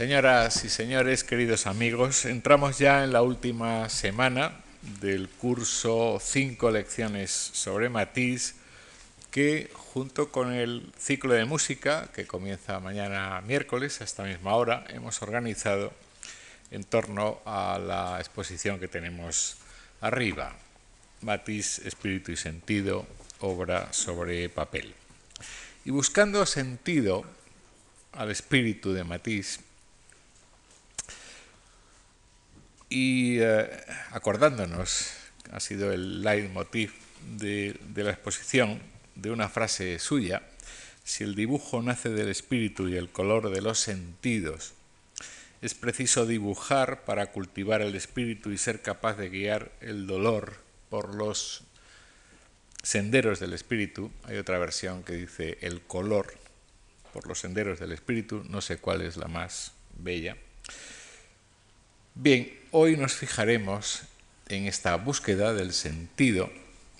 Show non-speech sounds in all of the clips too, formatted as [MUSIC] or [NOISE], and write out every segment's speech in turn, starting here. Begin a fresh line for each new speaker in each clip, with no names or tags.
Señoras y señores, queridos amigos, entramos ya en la última semana del curso 5 lecciones sobre Matisse, que junto con el ciclo de música, que comienza mañana miércoles a esta misma hora, hemos organizado en torno a la exposición que tenemos arriba, Matisse, Espíritu y Sentido, obra sobre papel. Y buscando sentido al espíritu de Matisse, y eh, acordándonos, ha sido el leitmotiv de, de la exposición, de una frase suya, si el dibujo nace del espíritu y el color de los sentidos, es preciso dibujar para cultivar el espíritu y ser capaz de guiar el dolor por los senderos del espíritu. Hay otra versión que dice el color por los senderos del espíritu, no sé cuál es la más bella. Bien, hoy nos fijaremos en esta búsqueda del sentido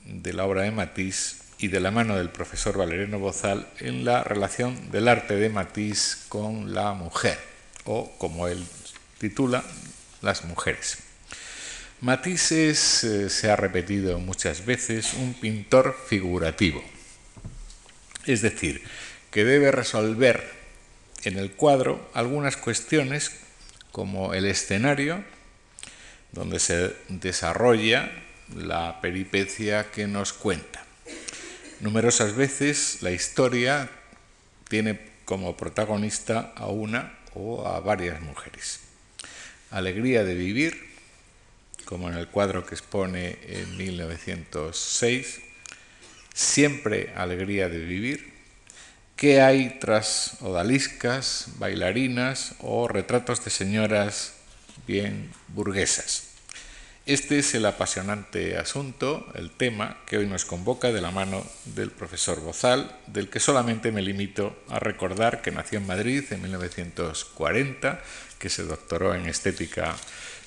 de la obra de Matisse y de la mano del profesor Valeriano Bozal en la relación del arte de Matisse con la mujer, o como él titula, las mujeres. Matisse es, eh, se ha repetido muchas veces, un pintor figurativo, es decir, que debe resolver en el cuadro algunas cuestiones como el escenario, donde se desarrolla la peripecia que nos cuenta. Numerosas veces la historia tiene como protagonista a una o a varias mujeres. Alegría de vivir, como en el cuadro que expone en 1906, siempre alegría de vivir, qué hay tras odaliscas, bailarinas o retratos de señoras bien burguesas. Este es el apasionante asunto, el tema que hoy nos convoca de la mano del profesor Bozal, del que solamente me limito a recordar que nació en Madrid en 1940, que se doctoró en estética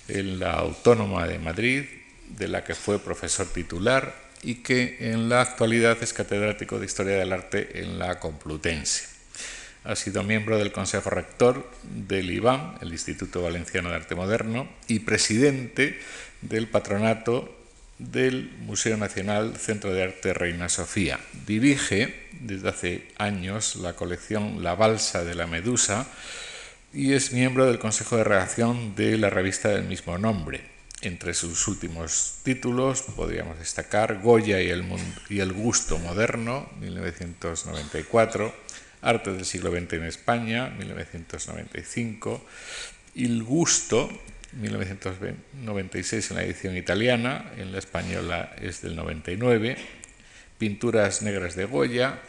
en la Autónoma de Madrid, de la que fue profesor titular y que en la actualidad es catedrático de Historia del Arte en la Complutense. Ha sido miembro del Consejo Rector del IBAM, el Instituto Valenciano de Arte Moderno, y presidente del patronato del Museo Nacional Centro de Arte Reina Sofía. Dirige desde hace años la colección La Balsa de la Medusa y es miembro del Consejo de Redacción de la revista del mismo nombre. Entre sus últimos títulos podríamos destacar Goya y el, y el Gusto Moderno, 1994, Arte del siglo XX en España, 1995, Il Gusto, 1996 en la edición italiana, en la española es del 99, Pinturas Negras de Goya,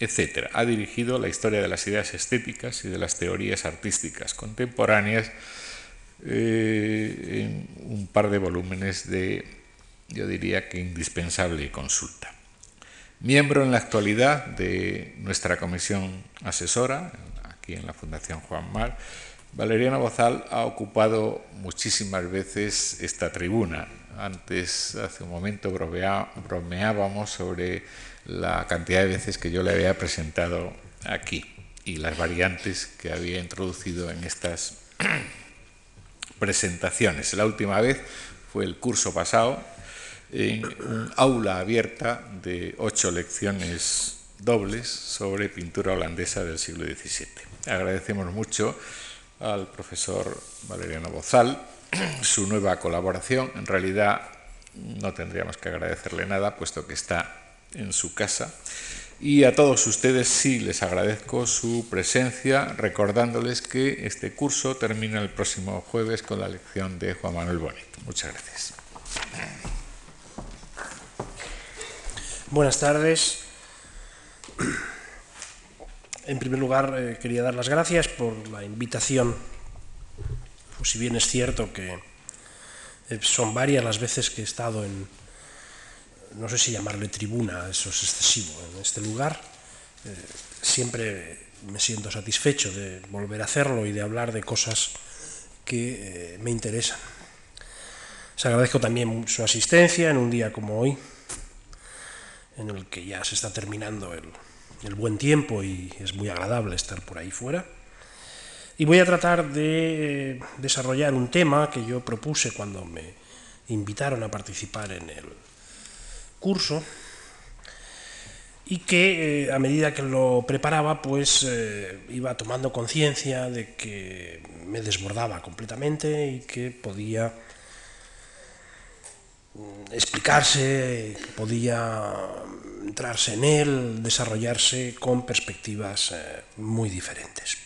etc. Ha dirigido la historia de las ideas estéticas y de las teorías artísticas contemporáneas eh, en un par de volúmenes de, yo diría que indispensable consulta. Miembro en la actualidad de nuestra comisión asesora, aquí en la Fundación Juan Mar, Valeriano Bozal ha ocupado muchísimas veces esta tribuna. Antes, hace un momento, bromeábamos sobre la cantidad de veces que yo le había presentado aquí y las variantes que había introducido en estas [CLEARS THROAT] presentaciones. La última vez fue el curso pasado en un aula abierta de ocho lecciones dobles sobre pintura holandesa del siglo XVII. Agradecemos mucho al profesor Valeriano Bozal su nueva colaboración. En realidad no tendríamos que agradecerle nada, puesto que está en su casa. Y a todos ustedes sí les agradezco su presencia, recordándoles que este curso termina el próximo jueves con la lección de Juan Manuel Bonet. Muchas gracias.
Buenas tardes. En primer lugar, eh, quería dar las gracias por la invitación. Si bien es cierto que eh, son varias las veces que he estado en, no sé si llamarle tribuna, eso es excesivo, en este lugar, eh, siempre me siento satisfecho de volver a hacerlo y de hablar de cosas que me interesan. Les agradezco también su asistencia en un día como hoy, en el que ya se está terminando el, buen tiempo y es muy agradable estar por ahí fuera. Y voy a tratar de desarrollar un tema que yo propuse cuando me invitaron a participar en el curso y que eh, a medida que lo preparaba pues eh, iba tomando conciencia de que me desbordaba completamente y que podía explicarse, que podía entrarse en él, desarrollarse con perspectivas eh, muy diferentes.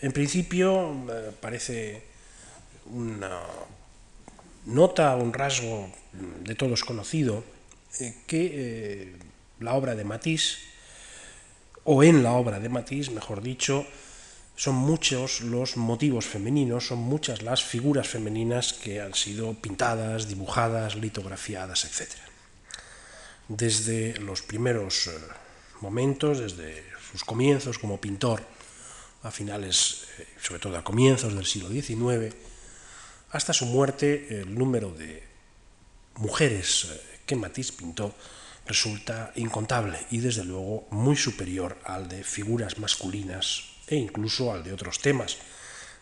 En principio parece una nota, un rasgo de todos conocido, eh, que eh, la obra de Matisse, o en la obra de Matisse, mejor dicho, son muchos los motivos femeninos, son muchas las figuras femeninas que han sido pintadas, dibujadas, litografiadas, etc. Desde los primeros eh, momentos, desde sus comienzos como pintor, a finales, sobre todo a comienzos del siglo XIX, hasta su muerte, el número de mujeres que Matisse pintó resulta incontable y desde luego muy superior al de figuras masculinas e incluso al de otros temas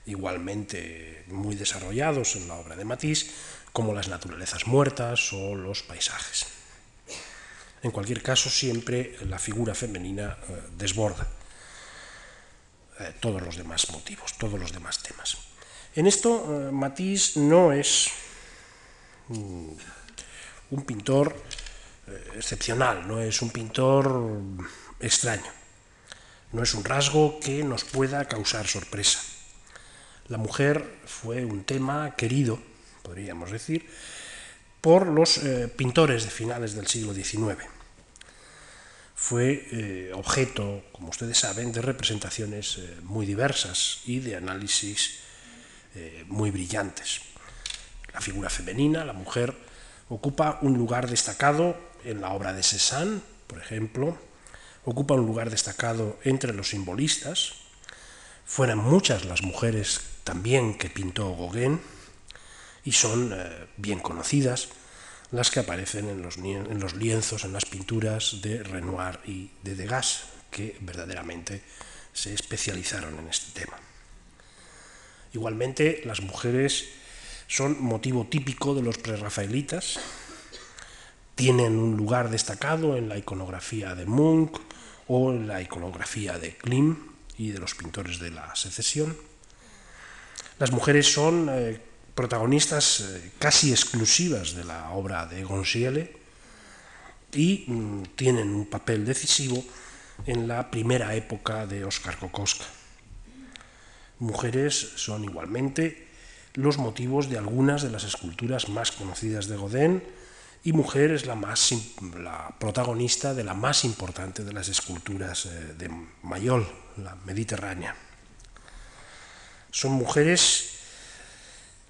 igualmente muy desarrollados en la obra de Matisse como las naturalezas muertas o los paisajes. En cualquier caso, siempre la figura femenina eh, desborda eh, todos los demás motivos, todos los demás temas. En esto, eh, Matisse no es un pintor excepcional, no es un pintor extraño, no es un rasgo que nos pueda causar sorpresa. La mujer fue un tema querido, podríamos decir, por los eh, pintores de finales del siglo XIX. Fue eh, objeto, como ustedes saben, de representaciones muy diversas y de análisis muy brillantes. La figura femenina, la mujer, Ocupa un lugar destacado en la obra de Cézanne, por ejemplo, ocupa un lugar destacado entre los simbolistas, fueron muchas las mujeres también que pintó Gauguin y son eh, bien conocidas las que aparecen en los, en los lienzos, en las pinturas de Renoir y de Degas, que verdaderamente se especializaron en este tema. Igualmente, las mujeres son motivo típico de los prerrafaelitas, tienen un lugar destacado en la iconografía de Munch o la iconografía de Klim y de los pintores de la secesión. Las mujeres son eh, protagonistas eh, casi exclusivas de la obra de Gonsiele y mm, tienen un papel decisivo en la primera época de Oscar Kokoska. Mujeres son igualmente los motivos de algunas de las esculturas más conocidas de Godin y mujer es la, más, la protagonista de la más importante de las esculturas eh, de Mayol, la mediterránea. Son mujeres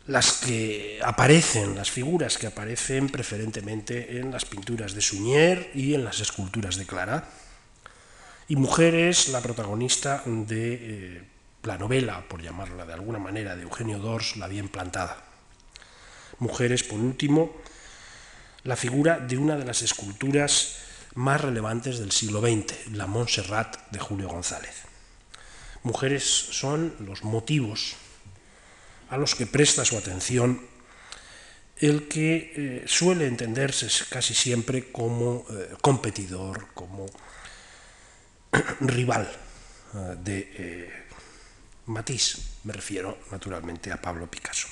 las que aparecen, las figuras que aparecen preferentemente en las pinturas de Suñer y en las esculturas de Clara. Y mujer es la protagonista de eh, la novela, por llamarla de alguna manera, de Eugenio Dors, La bien plantada. Mujeres, por último, la figura de una de las esculturas más relevantes del siglo XX, la Montserrat de Julio González. Mujeres son los motivos a los que presta su atención el que eh, suele entenderse casi siempre como eh, competidor, como [COUGHS] rival eh, de Matisse, me refiero naturalmente a Pablo Picasso.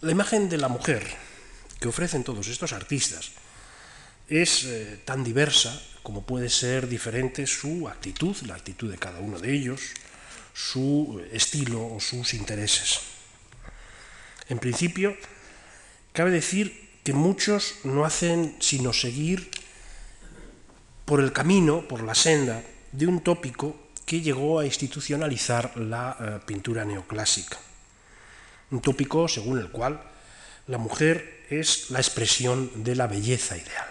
La imagen de la mujer que ofrecen todos estos artistas es eh, tan diversa como puede ser diferente su actitud, la actitud de cada uno de ellos, su estilo o sus intereses. En principio, cabe decir que muchos no hacen sino seguir por el camino, por la senda de un tópico que llegó a institucionalizar la eh, pintura neoclásica. Un tópico según el cual la mujer es la expresión de la belleza ideal.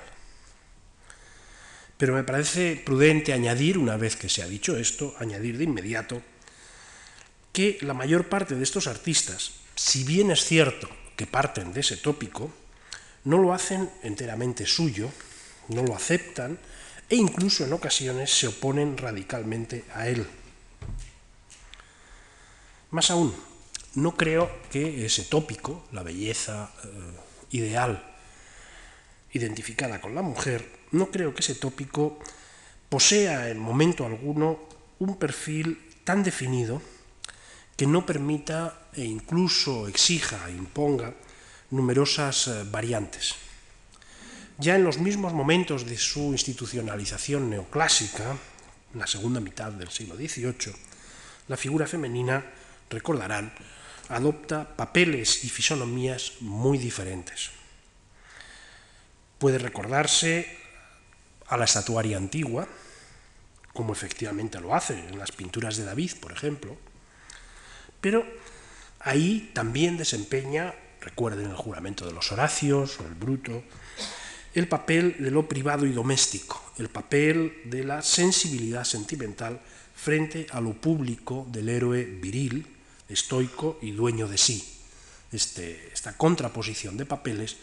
Pero me parece prudente añadir, una vez que se ha dicho esto, añadir de inmediato que la mayor parte de estos artistas, si bien es cierto que parten de ese tópico, no lo hacen enteramente suyo, no lo aceptan e incluso en ocasiones se oponen radicalmente a él. Más aún, no creo que ese tópico, la belleza eh, ideal identificada con la mujer, no creo que ese tópico posea en momento alguno un perfil tan definido que no permita e incluso exija e imponga numerosas eh, variantes. Ya en los mismos momentos de su institucionalización neoclásica, en la segunda mitad del siglo XVIII, la figura femenina, recordarán, adopta papeles y fisonomías muy diferentes. Puede recordarse a la estatuaria antigua, como efectivamente lo hace en las pinturas de David, por ejemplo, pero ahí también desempeña, recuerden el juramento de los Horacios o el Bruto, el papel de lo privado y doméstico, el papel de la sensibilidad sentimental frente a lo público del héroe viril, estoico y dueño de sí. Este, esta contraposición de papeles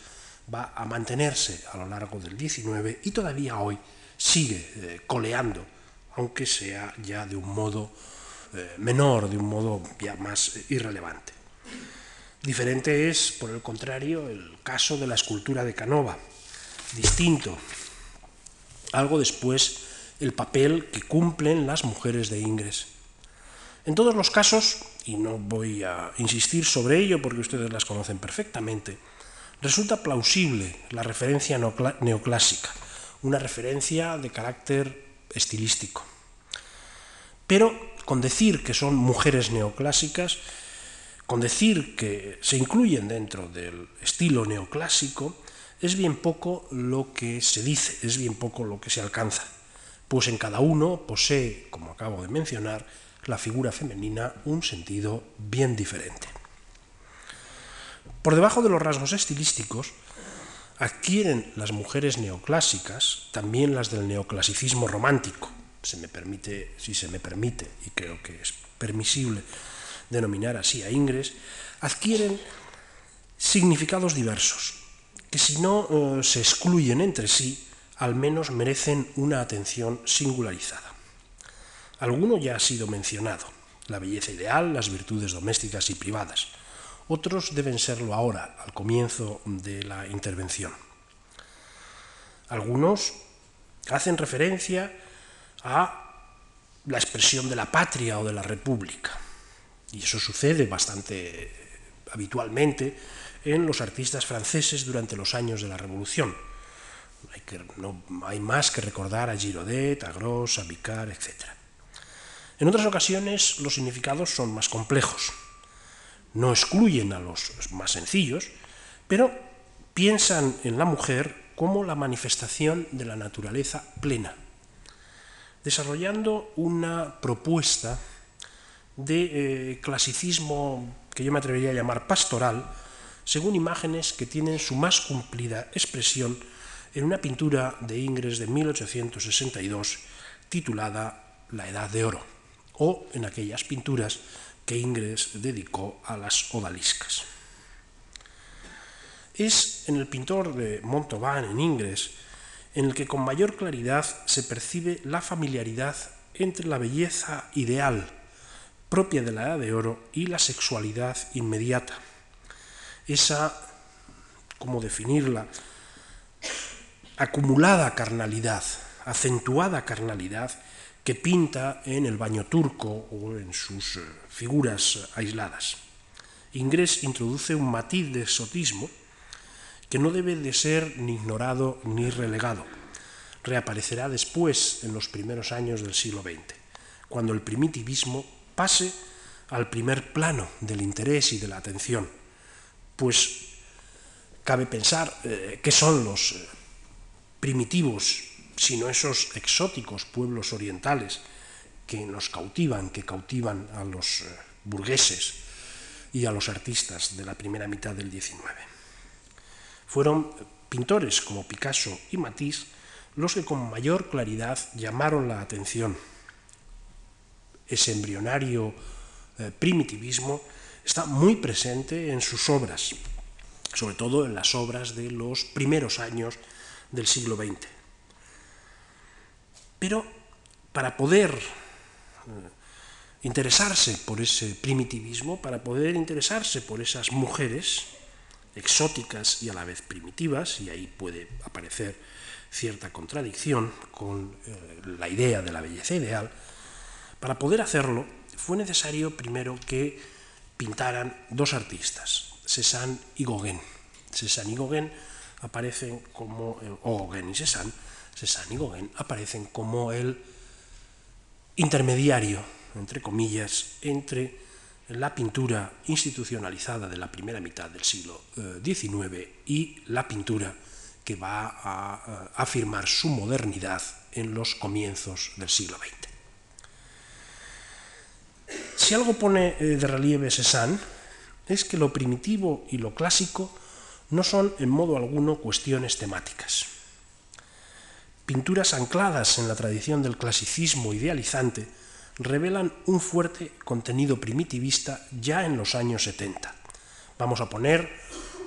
va a mantenerse a lo largo del XIX y todavía hoy sigue eh, coleando, aunque sea ya de un modo eh, menor, de un modo ya más irrelevante. Diferente es, por el contrario, el caso de la escultura de Canova, distinto. Algo después el papel que cumplen las mujeres de Ingres. En todos los casos, y no voy a insistir sobre ello porque ustedes las conocen perfectamente, resulta plausible la referencia neoclásica, una referencia de carácter estilístico. Pero con decir que son mujeres neoclásicas, con decir que se incluyen dentro del estilo neoclásico, es bien poco lo que se dice, es bien poco lo que se alcanza, pues en cada uno posee, como acabo de mencionar, la figura femenina un sentido bien diferente. Por debajo de los rasgos estilísticos, adquieren las mujeres neoclásicas también las del neoclasicismo romántico, se me permite, si se me permite, y creo que es permisible denominar así a Ingres, adquieren significados diversos que si no eh, se excluyen entre sí, al menos merecen una atención singularizada. Alguno ya ha sido mencionado, la belleza ideal, las virtudes domésticas y privadas. Otros deben serlo ahora, al comienzo de la intervención. Algunos hacen referencia a la expresión de la patria o de la república. Y eso sucede bastante habitualmente en los artistas franceses durante los años de la Revolución. Hay, no, hay más que recordar a Giraudet, a Gros, a Vicar, etc. En otras ocasiones los significados son más complejos. No excluyen a los más sencillos, pero piensan en la mujer como la manifestación de la naturaleza plena, desarrollando una propuesta de eh, clasicismo que yo me atrevería a llamar pastoral, según imágenes que tienen su más cumplida expresión en una pintura de Ingres de 1862 titulada La Edad de Oro, o en aquellas pinturas que Ingres dedicó a las odaliscas. Es en el pintor de Montauban, en Ingres, en el que con mayor claridad se percibe la familiaridad entre la belleza ideal propia de la Edad de Oro y la sexualidad inmediata esa, ¿cómo definirla? Acumulada carnalidad, acentuada carnalidad que pinta en el baño turco o en sus eh, figuras aisladas. Ingres introduce un matiz de exotismo que no debe de ser ni ignorado ni relegado. Reaparecerá después, en los primeros años del siglo XX, cuando el primitivismo pase al primer plano del interés y de la atención pues cabe pensar eh, qué son los eh, primitivos, sino esos exóticos pueblos orientales que nos cautivan, que cautivan a los eh, burgueses y a los artistas de la primera mitad del XIX. Fueron pintores como Picasso y Matisse los que con mayor claridad llamaron la atención. Ese embrionario primitivismo está muy presente en sus obras, sobre todo en las obras de los primeros años del siglo XX. Pero para poder eh, interesarse por ese primitivismo, para poder interesarse por esas mujeres exóticas y a la vez primitivas, y ahí puede aparecer cierta contradicción con eh, la idea de la belleza ideal, para poder hacerlo fue necesario primero que pintaran dos artistas, Cézanne y Gauguin. Cézanne y Gauguin aparecen como, eh, o Gauguin y Cézanne, Cézanne y Gauguin aparecen como el intermediario, entre comillas, entre la pintura institucionalizada de la primera mitad del siglo XIX eh, y la pintura que va a afirmar su modernidad en los comienzos del siglo XX. Si algo pone eh, de relieve Cézanne es que lo primitivo y lo clásico no son en modo alguno cuestiones temáticas. Pinturas ancladas en la tradición del clasicismo idealizante revelan un fuerte contenido primitivista ya en los años 70. Vamos a poner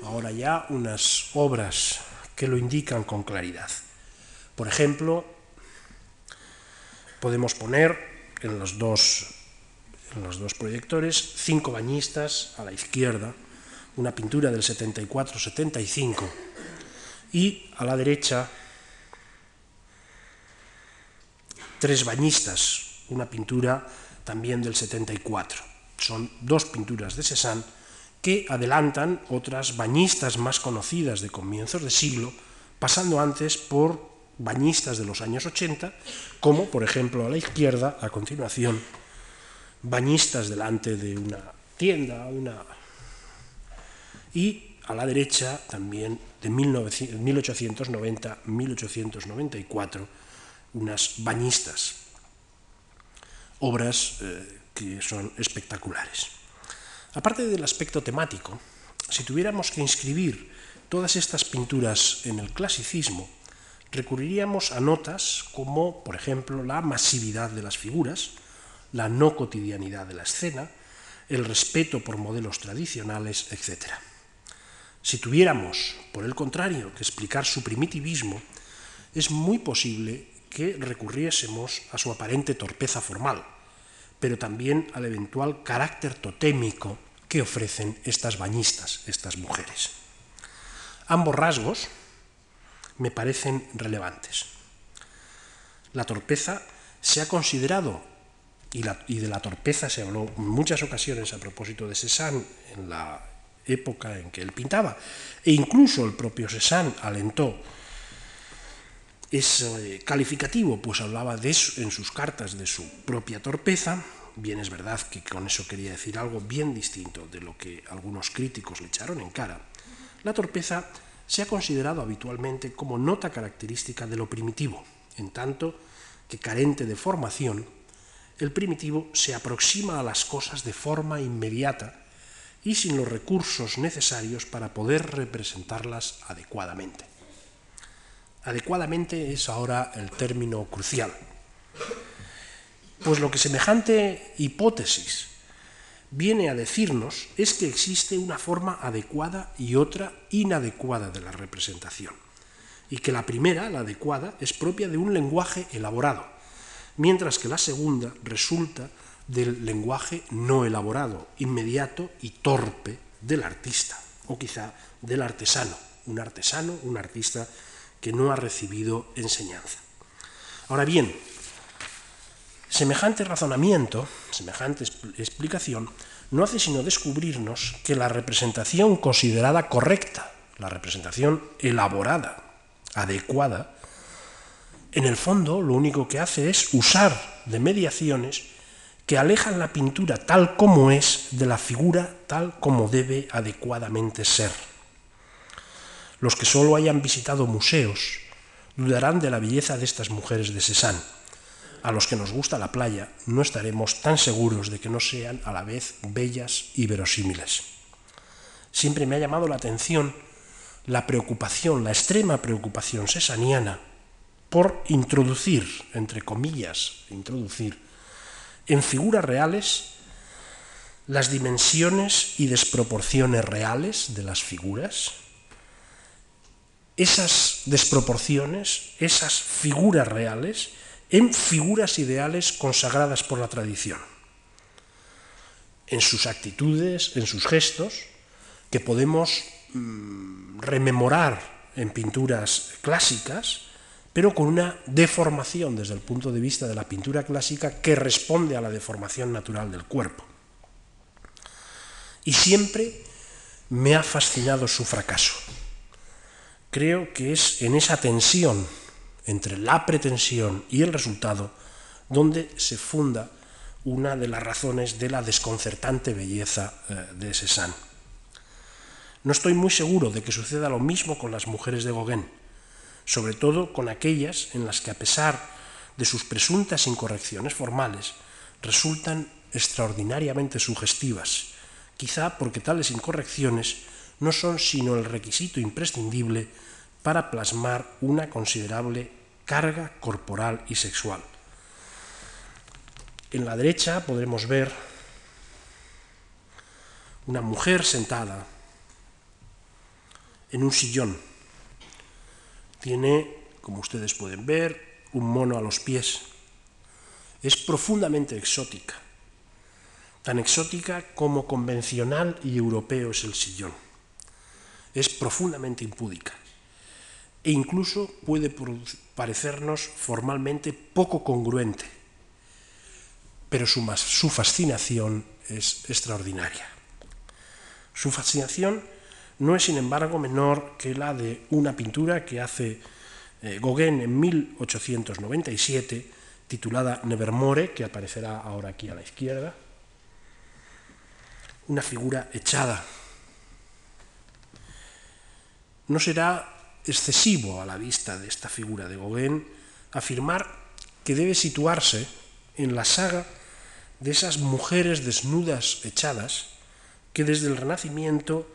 ahora ya unas obras que lo indican con claridad. Por ejemplo, podemos poner en los dos, los dos proyectores cinco bañistas a la izquierda, una pintura del 74-75, y a la derecha tres bañistas, una pintura también del 74. Son dos pinturas de Cézanne que adelantan otras bañistas más conocidas de comienzos de siglo, pasando antes por bañistas de los años 80, como por ejemplo a la izquierda, a continuación, bañistas delante de una tienda, una... y a la derecha también de 1890-1894, unas bañistas, obras eh, que son espectaculares. Aparte del aspecto temático, si tuviéramos que inscribir todas estas pinturas en el clasicismo, recurriríamos a notas como, por ejemplo, la masividad de las figuras, la no cotidianidad de la escena, el respeto por modelos tradicionales, etc. Si tuviéramos, por el contrario, que explicar su primitivismo, es muy posible que recurriésemos a su aparente torpeza formal, pero también al eventual carácter totémico que ofrecen estas bañistas, estas mujeres. Ambos rasgos me parecen relevantes. La torpeza se ha considerado, y, de la torpeza se habló en muchas ocasiones a propósito de Cézanne en la época en que él pintaba, e incluso el propio Cézanne alentó es eh, calificativo, pues hablaba de eso en sus cartas de su propia torpeza. Bien es verdad que con eso quería decir algo bien distinto de lo que algunos críticos le echaron en cara. La torpeza se ha considerado habitualmente como nota característica de lo primitivo, en tanto que carente de formación, el primitivo se aproxima a las cosas de forma inmediata y sin los recursos necesarios para poder representarlas adecuadamente adecuadamente es ahora el término crucial. Pues lo que semejante hipótesis viene a decirnos es que existe una forma adecuada y otra inadecuada de la representación, y que la primera, la adecuada, es propia de un lenguaje elaborado, mientras que la segunda resulta del lenguaje no elaborado, inmediato y torpe del artista, o quizá del artesano, un artesano, un artista que no ha recibido enseñanza. Ahora bien, semejante razonamiento, semejante explicación, no hace sino descubrirnos que la representación considerada correcta, la representación elaborada, adecuada, en el fondo lo único que hace es usar de mediaciones que alejan la pintura tal como es de la figura tal como debe adecuadamente ser. Los que solo hayan visitado museos dudarán de la belleza de estas mujeres de Cézanne. A los que nos gusta la playa no estaremos tan seguros de que no sean a la vez bellas y verosímiles. Siempre me ha llamado la atención la preocupación, la extrema preocupación cesaniana por introducir, entre comillas, introducir en figuras reales las dimensiones y desproporciones reales de las figuras, esas desproporciones, esas figuras reales en figuras ideales consagradas por la tradición, en sus actitudes, en sus gestos, que podemos mm, rememorar en pinturas clásicas, pero con una deformación desde el punto de vista de la pintura clásica que responde a la deformación natural del cuerpo. Y siempre me ha fascinado su fracaso. Creo que es en esa tensión entre la pretensión y el resultado donde se funda una de las razones de la desconcertante belleza eh, de Cézanne. No estoy muy seguro de que suceda lo mismo con las mujeres de Gauguin, sobre todo con aquellas en las que a pesar de sus presuntas incorrecciones formales resultan extraordinariamente sugestivas, quizá porque tales incorrecciones no son sino el requisito imprescindible para plasmar una considerable carga corporal y sexual. En la derecha podremos ver una mujer sentada en un sillón. Tiene, como ustedes pueden ver, un mono a los pies. Es profundamente exótica, tan exótica como convencional y europeo es el sillón. Es profundamente impúdica e incluso puede parecernos formalmente poco congruente, pero su, fascinación es extraordinaria. Su fascinación no es, sin embargo, menor que la de una pintura que hace eh, Gauguin en 1897, titulada Nevermore, que aparecerá ahora aquí a la izquierda, una figura echada. No será excesivo a la vista de esta figura de Gauguin afirmar que debe situarse en la saga de esas mujeres desnudas echadas que desde el Renacimiento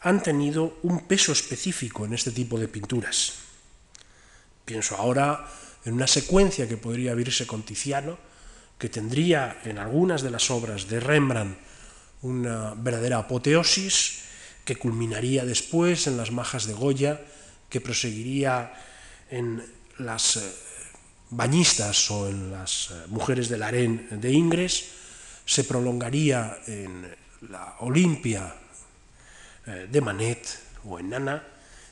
han tenido un peso específico en este tipo de pinturas. Pienso ahora en una secuencia que podría abrirse con Tiziano, que tendría en algunas de las obras de Rembrandt una verdadera apoteosis, que culminaría después en las majas de Goya que proseguiría en las eh, bañistas o en las eh, mujeres del harén de Ingres, se prolongaría en la Olimpia eh, de Manet o en Nana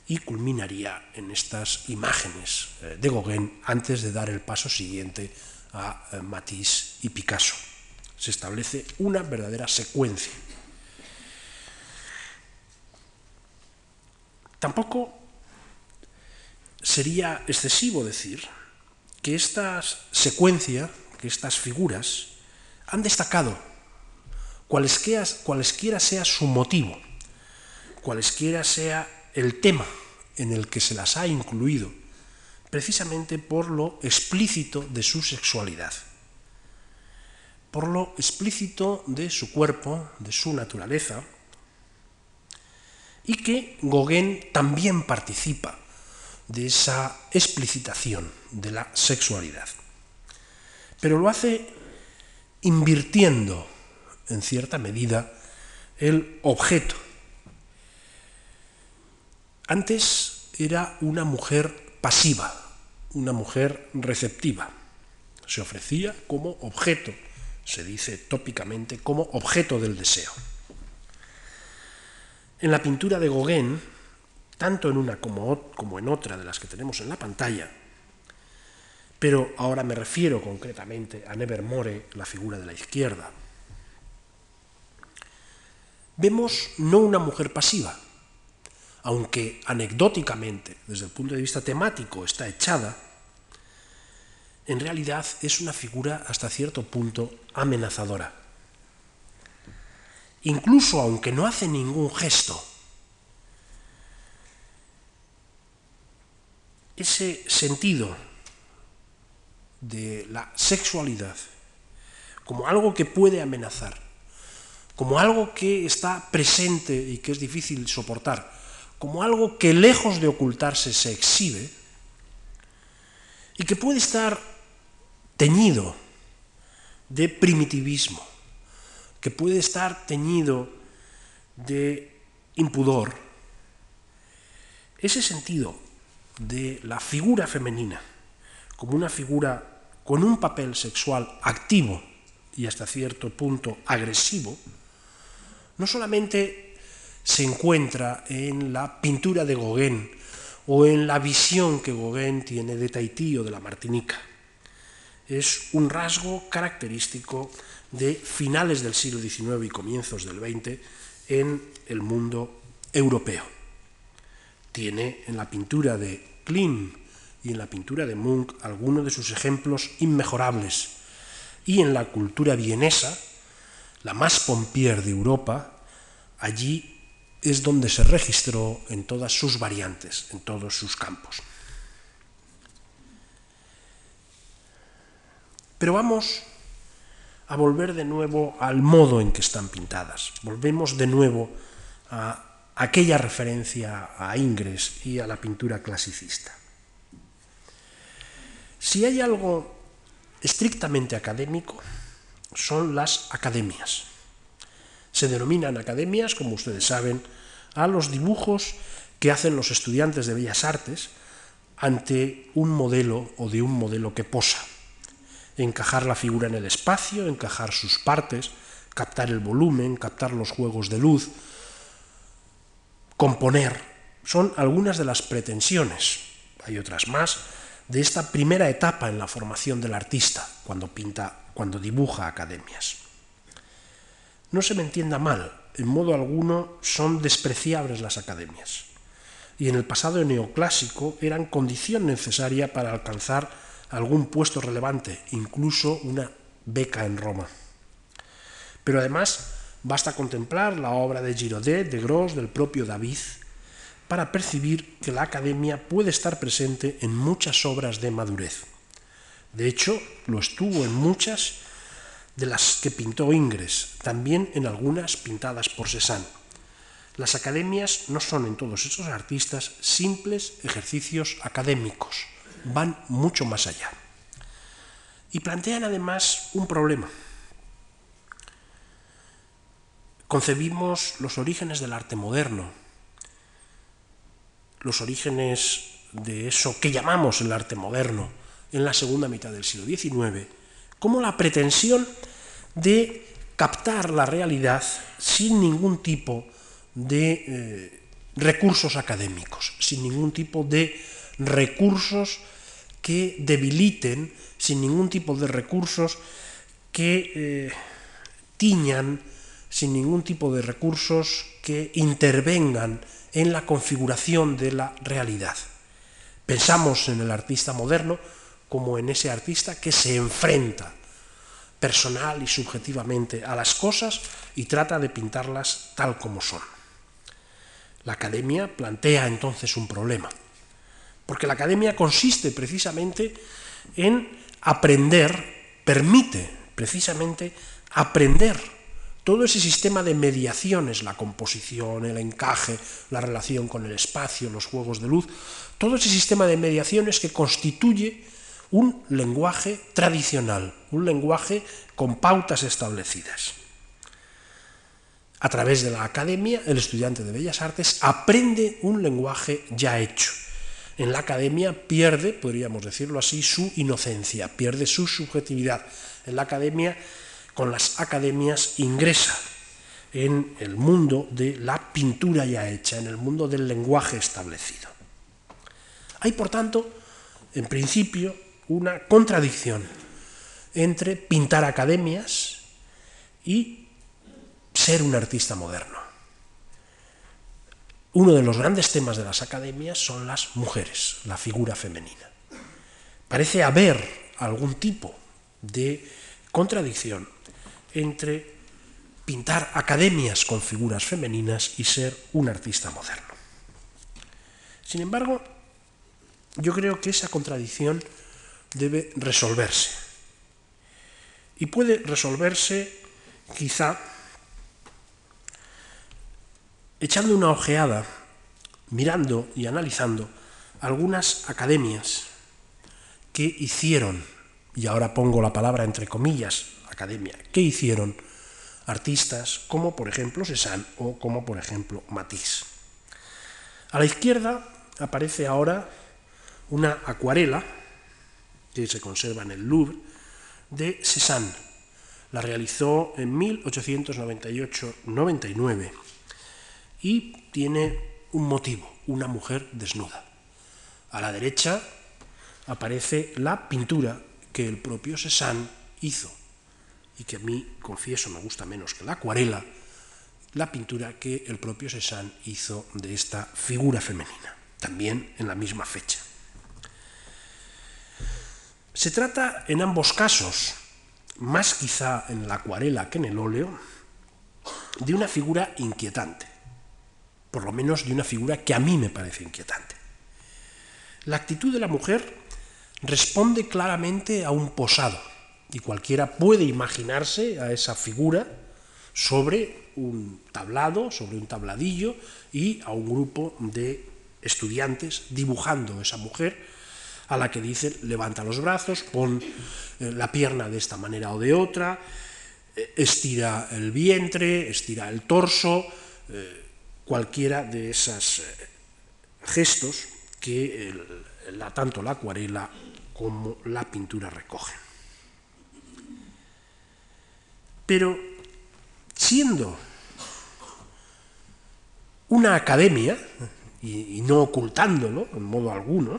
y culminaría en estas imágenes de Gauguin antes de dar el paso siguiente a Matisse y Picasso. Se establece una verdadera secuencia. Tampoco sería excesivo decir que esta secuencia, que estas figuras, han destacado, cualesquiera, sea su motivo, cualesquiera sea el tema en el que se las ha incluido, precisamente por lo explícito de su sexualidad, por lo explícito de su cuerpo, de su naturaleza, y que Gauguin también participa de esa explicitación de la sexualidad. Pero lo hace invirtiendo, en cierta medida, el objeto. Antes era una mujer pasiva, una mujer receptiva. Se ofrecía como objeto, se dice tópicamente, como objeto del deseo. En la pintura de Gauguin, tanto en una como, en otra de las que tenemos en la pantalla, pero ahora me refiero concretamente a Nevermore, la figura de la izquierda. Vemos no una mujer pasiva, aunque anecdóticamente, desde el punto de vista temático, está echada, en realidad es una figura hasta cierto punto amenazadora. Incluso aunque no hace ningún gesto, ese sentido de la sexualidad como algo que puede amenazar, como algo que está presente y que es difícil soportar, como algo que lejos de ocultarse se exhibe y que puede estar teñido de primitivismo, que puede estar teñido de impudor. Ese sentido de la figura femenina como una figura con un papel sexual activo y hasta cierto punto agresivo, no solamente se encuentra en la pintura de Gauguin o en la visión que Gauguin tiene de Tahití o de la Martinica. Es un rasgo característico de finales del siglo XIX y comienzos del XX en el mundo europeo. Tiene en la pintura de Klim y en la pintura de Munch algunos de sus ejemplos inmejorables. Y en la cultura vienesa, la más pompier de Europa, allí es donde se registró en todas sus variantes, en todos sus campos. Pero vamos a volver de nuevo al modo en que están pintadas. Volvemos de nuevo a aquella referencia a Ingres y a la pintura clasicista. Si hay algo estrictamente académico, son las academias. Se denominan academias, como ustedes saben, a los dibujos que hacen los estudiantes de bellas artes ante un modelo o de un modelo que posa. Encajar la figura en el espacio, encajar sus partes, captar el volumen, captar los juegos de luz, componer. Son algunas de las pretensiones, hay otras más, de esta primera etapa en la formación del artista, cuando pinta, cuando dibuja academias. No se me entienda mal, en modo alguno son despreciables las academias. Y en el pasado neoclásico eran condición necesaria para alcanzar algún puesto relevante, incluso una beca en Roma. Pero además basta contemplar la obra de Giraudet, de Gros, del propio David, para percibir que la academia puede estar presente en muchas obras de madurez. De hecho, lo estuvo en muchas de las que pintó Ingres, también en algunas pintadas por Cézanne. Las academias no son en todos estos artistas simples ejercicios académicos, van mucho más allá. Y plantean además un problema. Concebimos los orígenes del arte moderno, los orígenes de eso que llamamos el arte moderno en la segunda mitad del siglo XIX, como la pretensión de captar la realidad sin ningún tipo de eh, recursos académicos, sin ningún tipo de recursos que debiliten, sin ningún tipo de recursos que eh, tiñan, sin ningún tipo de recursos que intervengan en la configuración de la realidad. Pensamos en el artista moderno como en ese artista que se enfrenta personal y subjetivamente a las cosas y trata de pintarlas tal como son. La academia plantea entonces un problema, porque la academia consiste precisamente en aprender, permite precisamente aprender todo ese sistema de mediaciones, la composición, el encaje, la relación con el espacio, los juegos de luz, todo ese sistema de mediaciones que constituye un lenguaje tradicional, un lenguaje con pautas establecidas. A través de la academia, el estudiante de Bellas Artes aprende un lenguaje ya hecho. En la academia pierde, podríamos decirlo así, su inocencia, pierde su subjetividad. En la academia, con las academias, ingresa en el mundo de la pintura ya hecha, en el mundo del lenguaje establecido. Hay, por tanto, en principio, una contradicción entre pintar academias y ser un artista moderno. Uno de los grandes temas de las academias son las mujeres, la figura femenina. Parece haber algún tipo de contradicción entre pintar academias con figuras femeninas y ser un artista moderno. Sin embargo, yo creo que esa contradicción debe resolverse. Y puede resolverse quizá echando una ojeada, mirando y analizando algunas academias que hicieron, y ahora pongo la palabra entre comillas, academia, que hicieron artistas como por ejemplo Cézanne o como por ejemplo Matisse. A la izquierda aparece ahora una acuarela que se conserva en el Louvre, de Cézanne. La realizó en 1898-99 y tiene un motivo, una mujer desnuda. A la derecha aparece la pintura que el propio Cézanne hizo y que a mí, confieso, me gusta menos que la acuarela, la pintura que el propio Cézanne hizo de esta figura femenina, también en la misma fecha. Se trata en ambos casos, más quizá en la acuarela que en el óleo, de una figura inquietante, por lo menos de una figura que a mí me parece inquietante. La actitud de la mujer responde claramente a un posado, y cualquiera puede imaginarse a esa figura sobre un tablado, sobre un tabladillo, y a un grupo de estudiantes dibujando esa mujer a la que dice levanta los brazos, pon eh, la pierna de esta manera o de otra, eh, estira el vientre, estira el torso, eh, cualquiera de esos gestos que tanto la acuarela como la pintura recogen. Pero siendo una academia, y, no ocultándolo en modo alguno,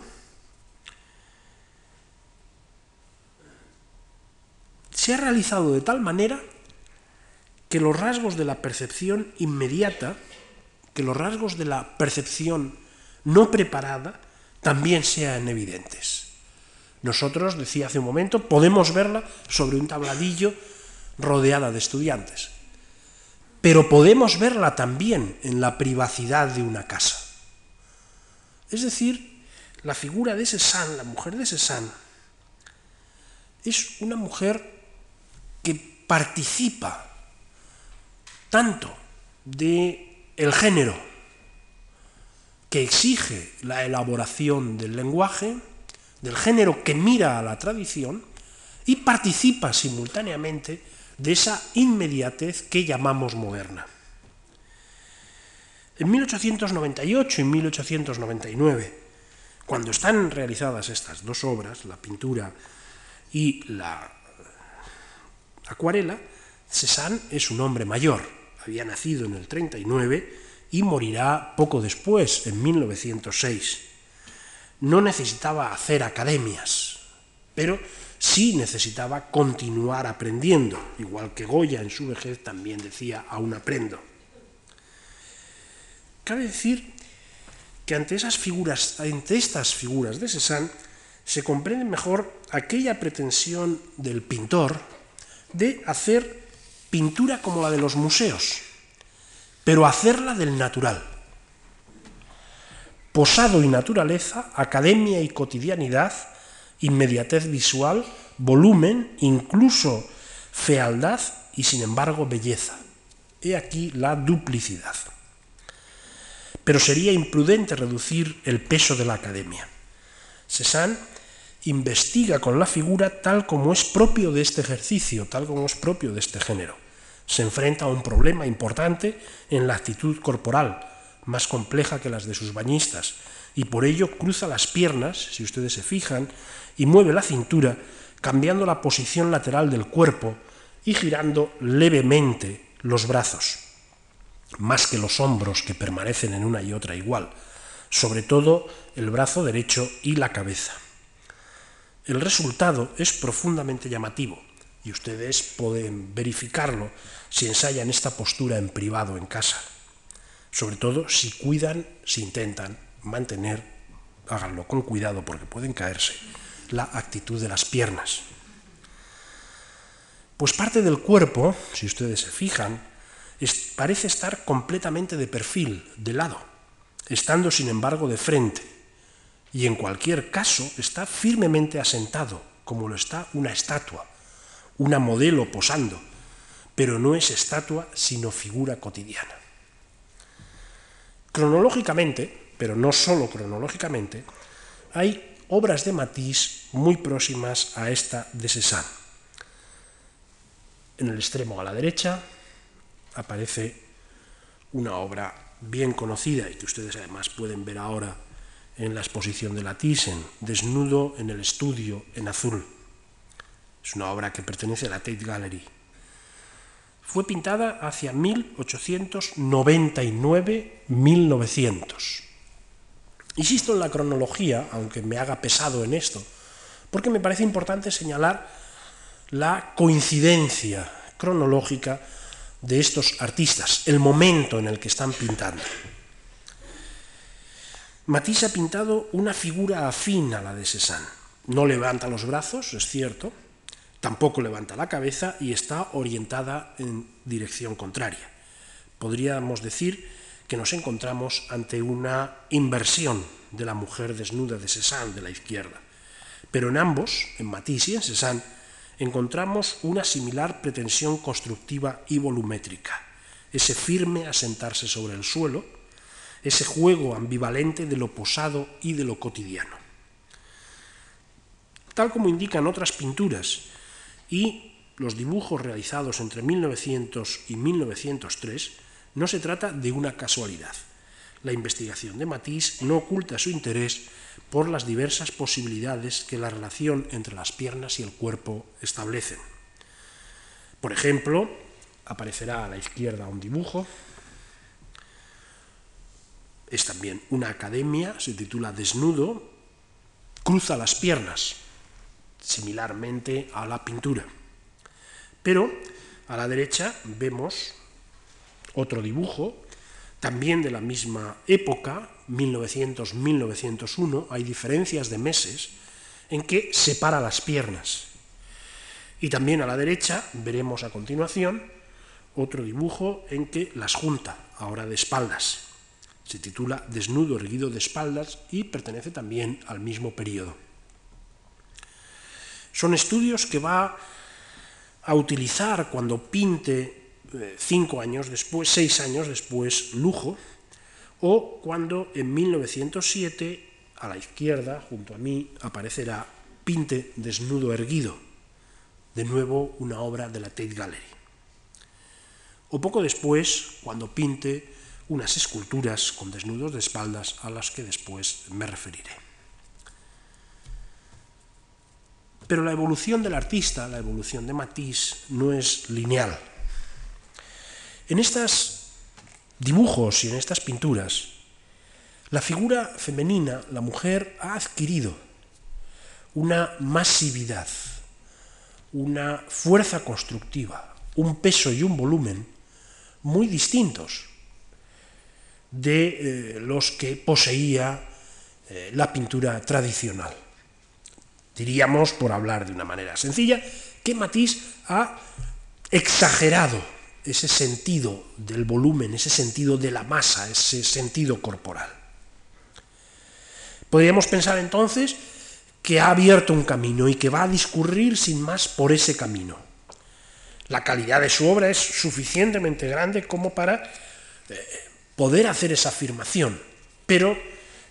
se ha realizado de tal manera que los rasgos de la percepción inmediata, que los rasgos de la percepción no preparada, también sean evidentes. Nosotros, decía hace un momento, podemos verla sobre un tabladillo rodeada de estudiantes, pero podemos verla también en la privacidad de una casa. Es decir, la figura de Cézanne, la mujer de Cézanne, es una mujer que participa tanto de el género que exige la elaboración del lenguaje, del género que mira a la tradición y participa simultáneamente de esa inmediatez que llamamos moderna. En 1898 y 1899, cuando están realizadas estas dos obras, la pintura y la Acuarela, Cézanne es un hombre mayor, había nacido en el 39 y morirá poco después, en 1906. No necesitaba hacer academias, pero sí necesitaba continuar aprendiendo, igual que Goya en su vejez también decía, aún aprendo. Cabe decir que ante esas figuras, ante estas figuras de Cézanne, se comprende mejor aquella pretensión del pintor de hacer pintura como la de los museos, pero hacerla del natural. Posado y naturaleza, academia y cotidianidad, inmediatez visual, volumen, incluso fealdad y sin embargo belleza. He aquí la duplicidad. Pero sería imprudente reducir el peso de la academia. Cézanne investiga con la figura tal como es propio de este ejercicio, tal como es propio de este género. Se enfrenta a un problema importante en la actitud corporal, más compleja que las de sus bañistas, y por ello cruza las piernas, si ustedes se fijan, y mueve la cintura, cambiando la posición lateral del cuerpo y girando levemente los brazos, más que los hombros que permanecen en una y otra igual, sobre todo el brazo derecho y la cabeza. El resultado es profundamente llamativo y ustedes pueden verificarlo si ensayan esta postura en privado en casa. Sobre todo si cuidan, si intentan mantener, háganlo con cuidado porque pueden caerse, la actitud de las piernas. Pues parte del cuerpo, si ustedes se fijan, parece estar completamente de perfil, de lado, estando sin embargo de frente y en cualquier caso está firmemente asentado, como lo está una estatua, una modelo posando, pero no es estatua sino figura cotidiana. Cronológicamente, pero no solo cronológicamente, hay obras de Matisse muy próximas a esta de Cézanne. En el extremo a la derecha aparece una obra bien conocida y que ustedes además pueden ver ahora en la exposición de la Thyssen, Desnudo en el estudio en azul. Es una obra que pertenece a la Tate Gallery. Fue pintada hacia 1899-1900. Insisto en la cronología, aunque me haga pesado en esto, porque me parece importante señalar la coincidencia cronológica de estos artistas, el momento en el que están pintando. Matisse ha pintado una figura afín a la de Cézanne. No levanta los brazos, es cierto, tampoco levanta la cabeza y está orientada en dirección contraria. Podríamos decir que nos encontramos ante una inversión de la mujer desnuda de Cézanne de la izquierda. Pero en ambos, en Matisse y en Cézanne, encontramos una similar pretensión constructiva y volumétrica, ese firme asentarse sobre el suelo, ese juego ambivalente de lo posado y de lo cotidiano. Tal como indican otras pinturas y los dibujos realizados entre 1900 y 1903, no se trata de una casualidad. La investigación de Matisse no oculta su interés por las diversas posibilidades que la relación entre las piernas y el cuerpo establecen. Por ejemplo, aparecerá a la izquierda un dibujo, es también una academia, se titula Desnudo, cruza las piernas, similarmente a la pintura. Pero a la derecha vemos otro dibujo, también de la misma época, 1900-1901, hay diferencias de meses en que separa las piernas. Y también a la derecha veremos a continuación otro dibujo en que las junta, ahora de espaldas. Se titula Desnudo erguido de espaldas y pertenece también al mismo periodo. Son estudios que va a utilizar cuando pinte cinco años después, seis años después, Lujo, o cuando en 1907 a la izquierda, junto a mí, aparecerá Pinte desnudo erguido, de nuevo una obra de la Tate Gallery. O poco después, cuando pinte unas esculturas con desnudos de espaldas a las que después me referiré. Pero la evolución del artista, la evolución de Matisse, no es lineal. En estos dibujos y en estas pinturas, la figura femenina, la mujer, ha adquirido una masividad, una fuerza constructiva, un peso y un volumen muy distintos de eh, los que poseía eh, la pintura tradicional. Diríamos, por hablar de una manera sencilla, que Matisse ha exagerado ese sentido del volumen, ese sentido de la masa, ese sentido corporal. Podríamos pensar entonces que ha abierto un camino y que va a discurrir sin más por ese camino. La calidad de su obra es suficientemente grande como para eh, poder hacer esa afirmación, pero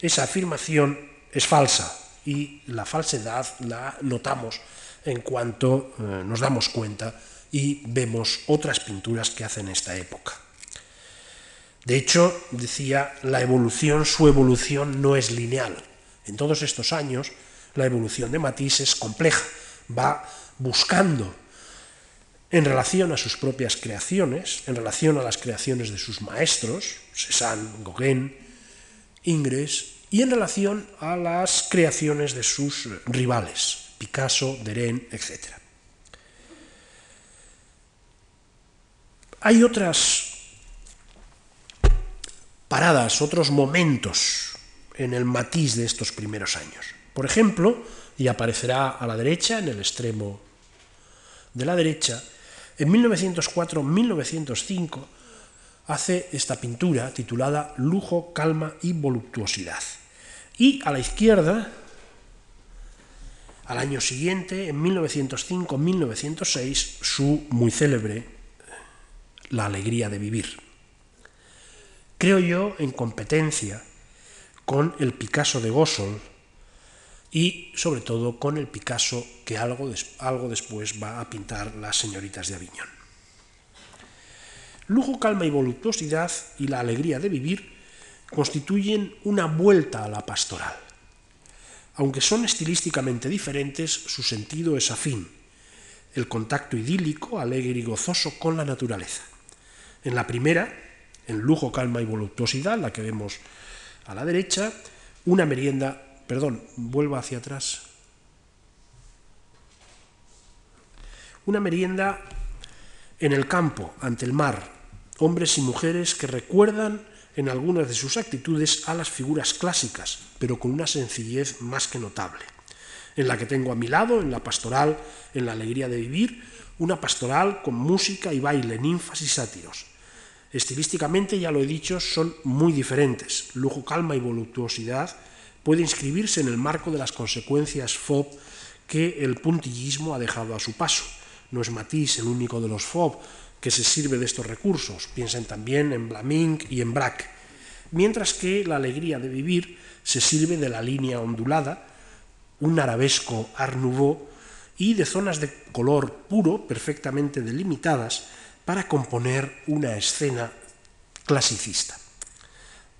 esa afirmación es falsa y la falsedad la notamos en cuanto eh, nos damos cuenta y vemos otras pinturas que hacen esta época. De hecho, decía, la evolución, su evolución no es lineal. En todos estos años, la evolución de Matisse es compleja, va buscando en relación a sus propias creaciones, en relación a las creaciones de sus maestros, Cézanne, Gauguin, Ingres, y en relación a las creaciones de sus rivales, Picasso, Derain, etc. Hay otras paradas, otros momentos en el matiz de estos primeros años. Por ejemplo, y aparecerá a la derecha, en el extremo de la derecha, en 1904-1905 hace esta pintura titulada Lujo, calma y voluptuosidad. Y a la izquierda, al año siguiente, en 1905-1906, su muy célebre La alegría de vivir. Creo yo en competencia con el Picasso de Gossol, y sobre todo con el Picasso que algo, algo después va a pintar las señoritas de Aviñón. Lujo, calma y voluptuosidad y la alegría de vivir constituyen una vuelta a la pastoral. Aunque son estilísticamente diferentes, su sentido es afín, el contacto idílico, alegre y gozoso con la naturaleza. En la primera, en lujo, calma y voluptuosidad, la que vemos a la derecha, una merienda, perdón, vuelva hacia atrás. Una merienda en el campo, ante el mar, hombres y mujeres que recuerdan en algunas de sus actitudes a las figuras clásicas, pero con una sencillez más que notable, en la que tengo a mi lado, en la pastoral, en la alegría de vivir, una pastoral con música y baile, ninfas y sátiros. Estilísticamente, ya lo he dicho, son muy diferentes. Lujo, calma y voluptuosidad puede inscribirse en el marco de las consecuencias FOB que el puntillismo ha dejado a su paso. No es Matisse el único de los FOB que se sirve de estos recursos. Piensen también en Blaming y en Braque. Mientras que la alegría de vivir se sirve de la línea ondulada, un arabesco Art Nouveau y de zonas de color puro perfectamente delimitadas para componer una escena clasicista.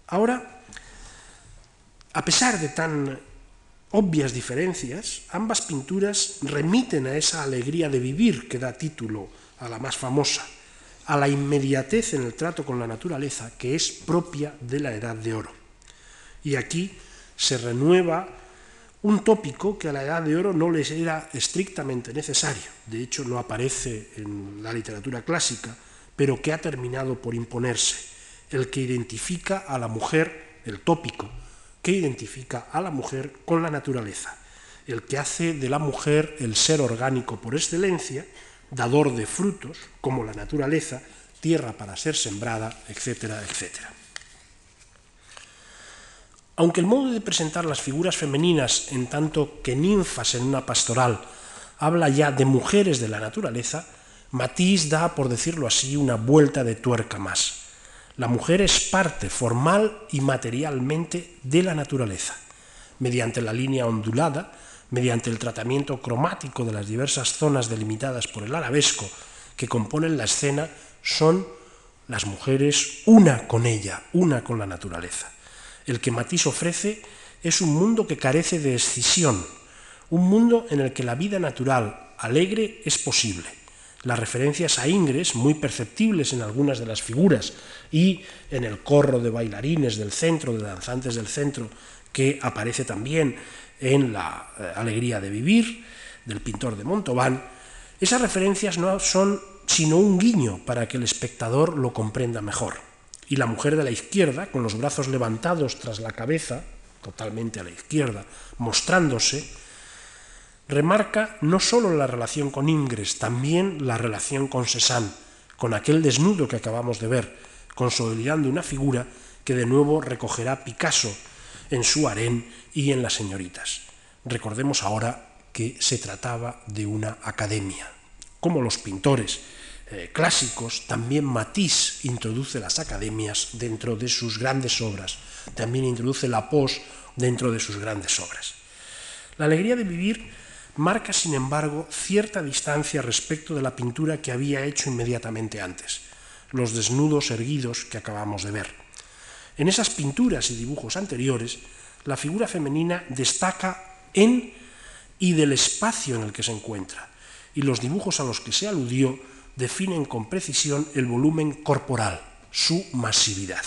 Ahora, a pesar de tan obvias diferencias, ambas pinturas remiten a esa alegría de vivir que da título a la más famosa, a la inmediatez en el trato con la naturaleza que es propia de la Edad de Oro. Y aquí se renueva un tópico que a la Edad de Oro no les era estrictamente necesario, de hecho no aparece en la literatura clásica, pero que ha terminado por imponerse, el que identifica a la mujer, el tópico, que identifica a la mujer con la naturaleza, el que hace de la mujer el ser orgánico por excelencia, dador de frutos, como la naturaleza, tierra para ser sembrada, etcétera, etcétera. Aunque el modo de presentar las figuras femeninas en tanto que ninfas en una pastoral habla ya de mujeres de la naturaleza, Matisse da, por decirlo así, una vuelta de tuerca más. La mujer es parte formal y materialmente de la naturaleza. Mediante la línea ondulada, mediante el tratamiento cromático de las diversas zonas delimitadas por el arabesco que componen la escena, son las mujeres una con ella, una con la naturaleza. El que Matisse ofrece es un mundo que carece de escisión, un mundo en el que la vida natural, alegre, es posible. Las referencias a Ingres, muy perceptibles en algunas de las figuras y en el corro de bailarines del centro, de danzantes del centro, que aparece también en la eh, alegría de vivir del pintor de Montauban, esas referencias no son sino un guiño para que el espectador lo comprenda mejor. Y la mujer de la izquierda, con los brazos levantados tras la cabeza, totalmente a la izquierda, mostrándose, remarca no solo la relación con Ingres, también la relación con Cézanne, con aquel desnudo que acabamos de ver, consolidando una figura que de nuevo recogerá Picasso en su harén y en las señoritas. Recordemos ahora que se trataba de una academia. Como los pintores eh, clásicos, también Matisse introduce las academias dentro de sus grandes obras, también introduce la pos dentro de sus grandes obras. La alegría de vivir marca, sin embargo, cierta distancia respecto de la pintura que había hecho inmediatamente antes, los desnudos erguidos que acabamos de ver. En esas pinturas y dibujos anteriores, la figura femenina destaca en y del espacio en el que se encuentra, y los dibujos a los que se aludió definen con precisión el volumen corporal, su masividad.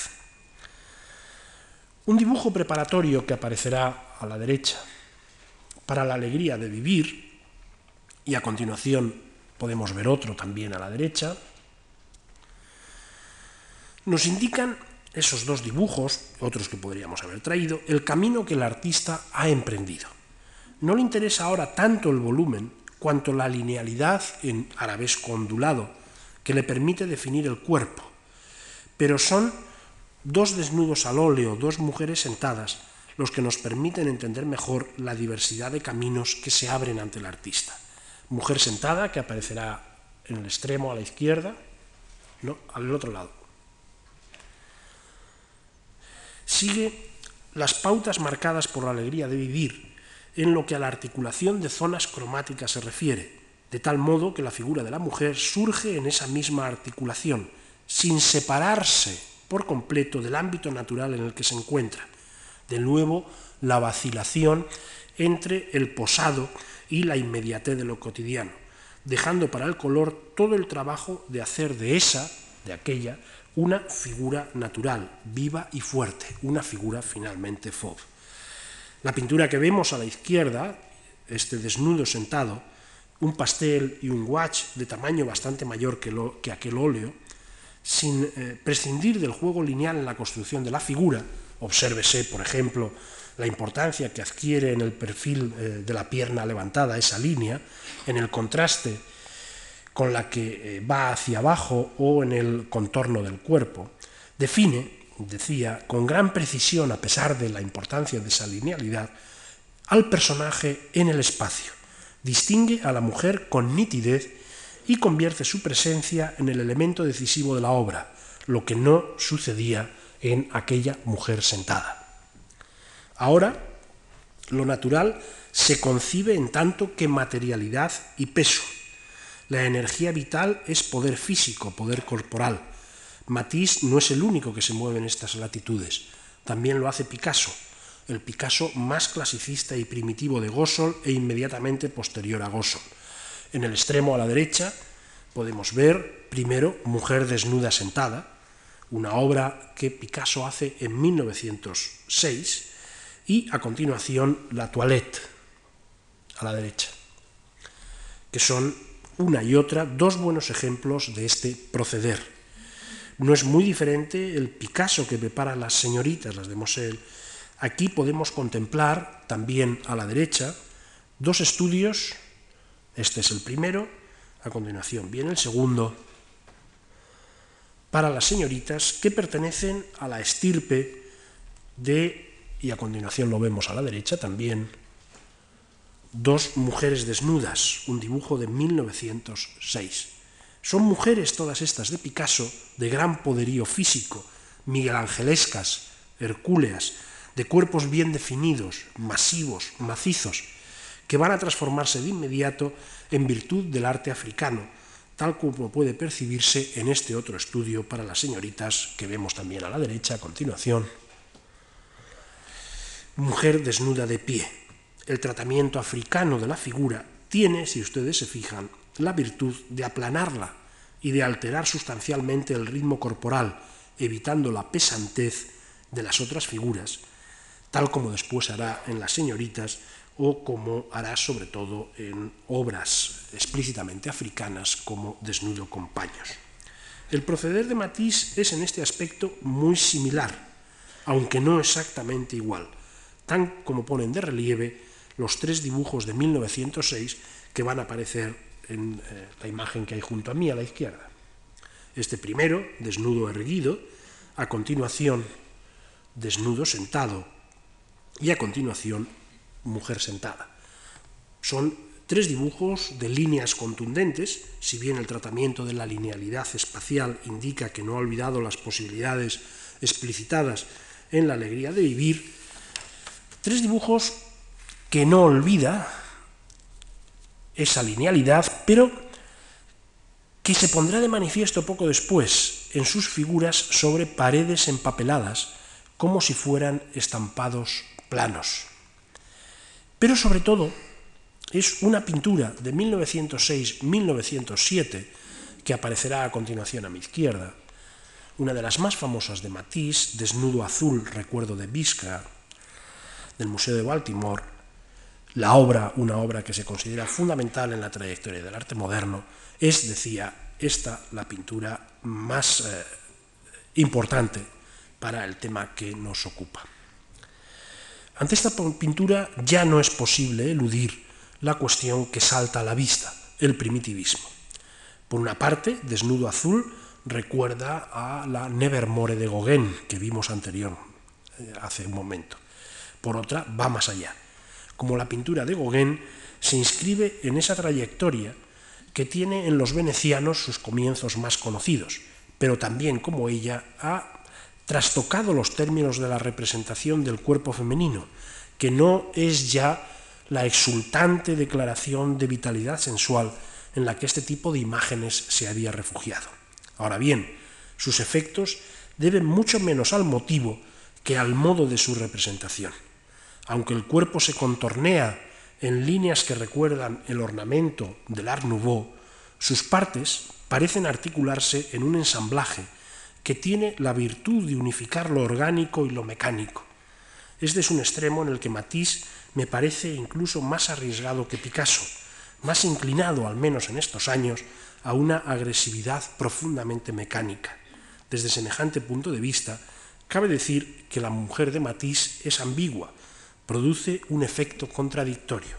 Un dibujo preparatorio que aparecerá a la derecha para la alegría de vivir, y a continuación podemos ver otro también a la derecha, nos indican esos dos dibujos, otros que podríamos haber traído, el camino que el artista ha emprendido. No le interesa ahora tanto el volumen cuanto la linealidad en arabesco ondulado que le permite definir el cuerpo. Pero son dos desnudos al óleo, dos mujeres sentadas, los que nos permiten entender mejor la diversidad de caminos que se abren ante el artista. Mujer sentada, que aparecerá en el extremo a la izquierda, no, al otro lado sigue las pautas marcadas por la alegría de vivir en lo que a la articulación de zonas cromáticas se refiere, de tal modo que la figura de la mujer surge en esa misma articulación, sin separarse por completo del ámbito natural en el que se encuentra. De nuevo, la vacilación entre el posado y la inmediatez de lo cotidiano, dejando para el color todo el trabajo de hacer de esa, de aquella, una figura natural, viva y fuerte, una figura finalmente fauve. La pintura que vemos a la izquierda, este desnudo sentado, un pastel y un watch de tamaño bastante mayor que, que aquel óleo, sin eh, prescindir del juego lineal en la construcción de la figura, obsérvese, por ejemplo, la importancia que adquiere en el perfil eh, de la pierna levantada esa línea, en el contraste con la que eh, va hacia abajo o en el contorno del cuerpo, define, decía, con gran precisión, a pesar de la importancia de esa linealidad, al personaje en el espacio, distingue a la mujer con nitidez y convierte su presencia en el elemento decisivo de la obra, lo que no sucedía en aquella mujer sentada. Ahora, lo natural se concibe en tanto que materialidad y peso. La energía vital es poder físico, poder corporal. Matisse no es el único que se mueve en estas latitudes, también lo hace Picasso, el Picasso más clasicista y primitivo de Gossol e inmediatamente posterior a Gossol. En el extremo a la derecha podemos ver primero Mujer desnuda sentada, una obra que Picasso hace en 1906, y a continuación La Toilette, a la derecha, que son una y otra dos buenos ejemplos de este proceder. No es muy diferente el Picasso que prepara las señoritas, las de Moselle. Aquí podemos contemplar también a la derecha dos estudios, este es el primero, a continuación viene el segundo, para las señoritas que pertenecen a la estirpe de y a continuación lo vemos a la derecha también, dos mujeres desnudas, un dibujo de 1906. Son mujeres todas estas de Picasso, de gran poderío físico, miguelangelescas, hercúleas, de cuerpos bien definidos, masivos, macizos, que van a transformarse de inmediato en virtud del arte africano, tal como puede percibirse en este otro estudio para las señoritas que vemos también a la derecha a continuación mujer desnuda de pie. El tratamiento africano de la figura tiene, si ustedes se fijan, la virtud de aplanarla y de alterar sustancialmente el ritmo corporal, evitando la pesantez de las otras figuras, tal como después hará en las señoritas o como hará sobre todo en obras explícitamente africanas como Desnudo con paños. El proceder de Matisse es en este aspecto muy similar, aunque no exactamente igual tan como ponen de relieve los tres dibujos de 1906 que van a aparecer en eh, la imagen que hay junto a mí a la izquierda. Este primero, desnudo erguido, a continuación, desnudo sentado y a continuación, mujer sentada. Son tres dibujos de líneas contundentes, si bien el tratamiento de la linealidad espacial indica que no ha olvidado las posibilidades explicitadas en la alegría de vivir, Tres dibujos que no olvida esa linealidad, pero que se pondrá de manifiesto poco después en sus figuras sobre paredes empapeladas, como si fueran estampados planos. Pero sobre todo es una pintura de 1906-1907 que aparecerá a continuación a mi izquierda, una de las más famosas de Matisse, Desnudo Azul, recuerdo de Visca, del Museo de Baltimore, la obra, una obra que se considera fundamental en la trayectoria del arte moderno, es, decía, esta la pintura más eh, importante para el tema que nos ocupa. Ante esta pintura ya no es posible eludir la cuestión que salta a la vista, el primitivismo. Por una parte, Desnudo Azul recuerda a la Nevermore de Gauguin, que vimos anterior, eh, hace un momento por otra va más allá. Como la pintura de Gauguin se inscribe en esa trayectoria que tiene en los venecianos sus comienzos más conocidos, pero también como ella ha trastocado los términos de la representación del cuerpo femenino, que no es ya la exultante declaración de vitalidad sensual en la que este tipo de imágenes se había refugiado. Ahora bien, sus efectos deben mucho menos al motivo que al modo de su representación. Aunque el cuerpo se contornea en líneas que recuerdan el ornamento del Art Nouveau, sus partes parecen articularse en un ensamblaje que tiene la virtud de unificar lo orgánico y lo mecánico. Este es un extremo en el que Matisse me parece incluso más arriesgado que Picasso, más inclinado, al menos en estos años, a una agresividad profundamente mecánica. Desde semejante punto de vista, cabe decir que la mujer de Matisse es ambigua, produce un efecto contradictorio.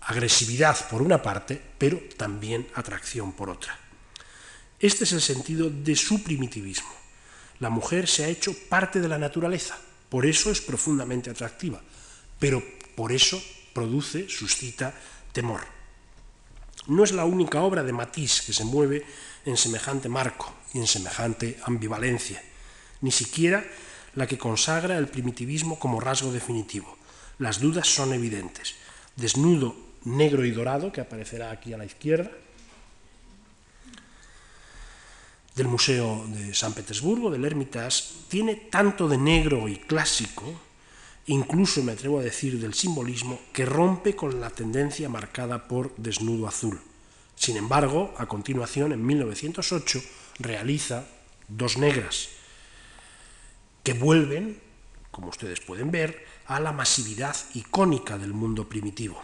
Agresividad por una parte, pero también atracción por otra. Este es el sentido de su primitivismo. La mujer se ha hecho parte de la naturaleza, por eso es profundamente atractiva, pero por eso produce, suscita temor. No es la única obra de Matisse que se mueve en semejante marco y en semejante ambivalencia, ni siquiera la que consagra el primitivismo como rasgo definitivo. Las dudas son evidentes. Desnudo, negro y dorado, que aparecerá aquí a la izquierda, del Museo de San Petersburgo, del Hermitage, tiene tanto de negro y clásico, incluso me atrevo a decir del simbolismo, que rompe con la tendencia marcada por Desnudo Azul. Sin embargo, a continuación, en 1908, realiza Dos Negras, que vuelven, como ustedes pueden ver, a la masividad icónica del mundo primitivo,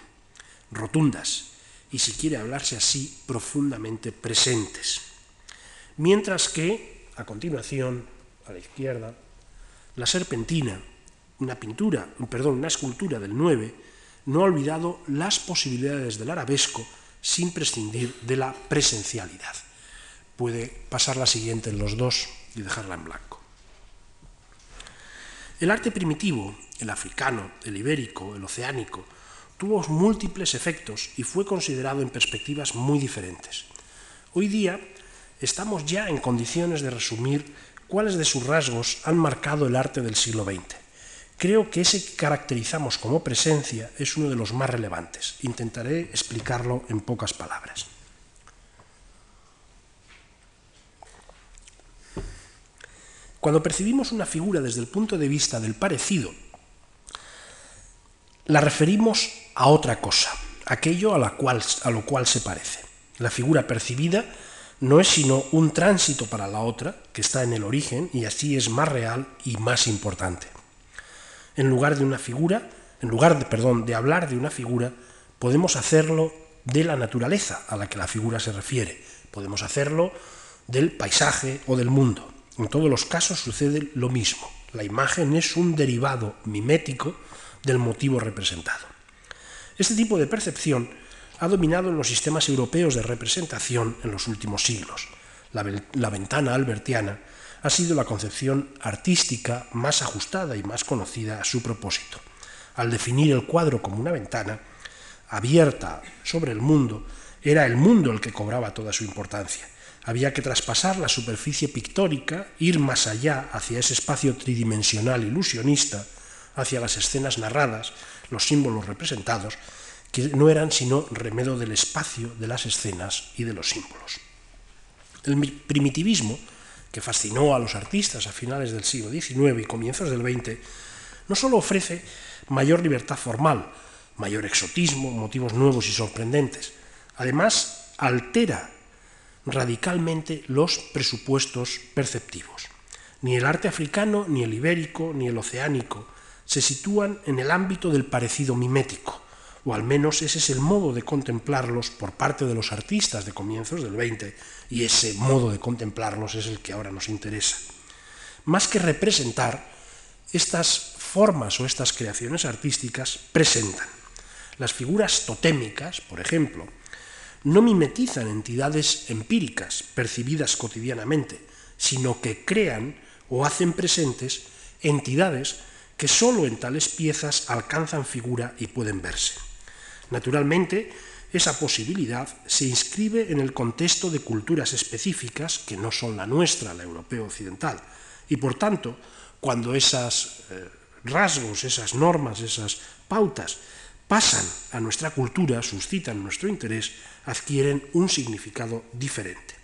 rotundas y, si quiere hablarse así, profundamente presentes. Mientras que, a continuación, a la izquierda, la serpentina, una pintura, perdón, una escultura del 9, no ha olvidado las posibilidades del arabesco sin prescindir de la presencialidad. Puede pasar la siguiente en los dos y dejarla en blanco. El arte primitivo, el africano, el ibérico, el oceánico, tuvo múltiples efectos y fue considerado en perspectivas muy diferentes. Hoy día estamos ya en condiciones de resumir cuáles de sus rasgos han marcado el arte del siglo XX. Creo que ese que caracterizamos como presencia es uno de los más relevantes. Intentaré explicarlo en pocas palabras. Cuando percibimos una figura desde el punto de vista del parecido, la referimos a otra cosa, aquello a, la cual, a lo cual se parece. La figura percibida no es sino un tránsito para la otra, que está en el origen y así es más real y más importante. En lugar de una figura, en lugar de, perdón, de hablar de una figura, podemos hacerlo de la naturaleza a la que la figura se refiere, podemos hacerlo del paisaje o del mundo. En todos los casos sucede lo mismo. La imagen es un derivado mimético del motivo representado. Este tipo de percepción ha dominado en los sistemas europeos de representación en los últimos siglos. La, la, ventana albertiana ha sido la concepción artística más ajustada y más conocida a su propósito. Al definir el cuadro como una ventana abierta sobre el mundo, era el mundo el que cobraba toda su importancia. Había que traspasar la superficie pictórica, ir más allá hacia ese espacio tridimensional ilusionista, hacia las escenas narradas, los símbolos representados, que no eran sino remedio del espacio, de las escenas y de los símbolos. El primitivismo, que fascinó a los artistas a finales del siglo XIX y comienzos del XX, no solo ofrece mayor libertad formal, mayor exotismo, motivos nuevos y sorprendentes, además altera radicalmente los presupuestos perceptivos. Ni el arte africano, ni el ibérico, ni el oceánico se sitúan en el ámbito del parecido mimético, o al menos ese es el modo de contemplarlos por parte de los artistas de comienzos del 20, y ese modo de contemplarlos es el que ahora nos interesa. Más que representar, estas formas o estas creaciones artísticas presentan. Las figuras totémicas, por ejemplo, no mimetizan entidades empíricas percibidas cotidianamente, sino que crean o hacen presentes entidades que sólo en tales piezas alcanzan figura y pueden verse. Naturalmente, esa posibilidad se inscribe en el contexto de culturas específicas que no son la nuestra, la europea occidental, y por tanto, cuando esos eh, rasgos, esas normas, esas pautas pasan a nuestra cultura, suscitan nuestro interés, adquieren un significado diferente.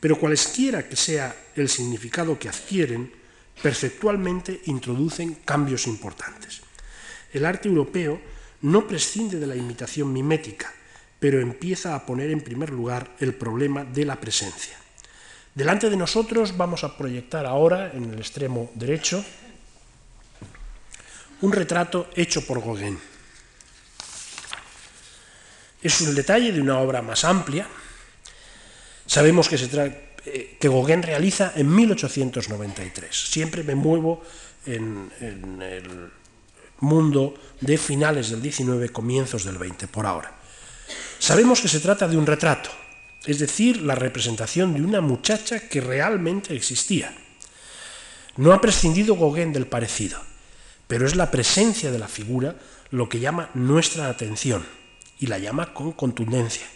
pero cualesquiera que sea el significado que adquieren, perceptualmente introducen cambios importantes. El arte europeo no prescinde de la imitación mimética, pero empieza a poner en primer lugar el problema de la presencia. Delante de nosotros vamos a proyectar ahora, en el extremo derecho, un retrato hecho por Gauguin. Es un detalle de una obra más amplia. Sabemos que, se que Gauguin realiza en 1893. Siempre me muevo en, en el mundo de finales del 19, comienzos del 20 por ahora. Sabemos que se trata de un retrato, es decir, la representación de una muchacha que realmente existía. No ha prescindido Gauguin del parecido, pero es la presencia de la figura lo que llama nuestra atención, y la llama con contundencia.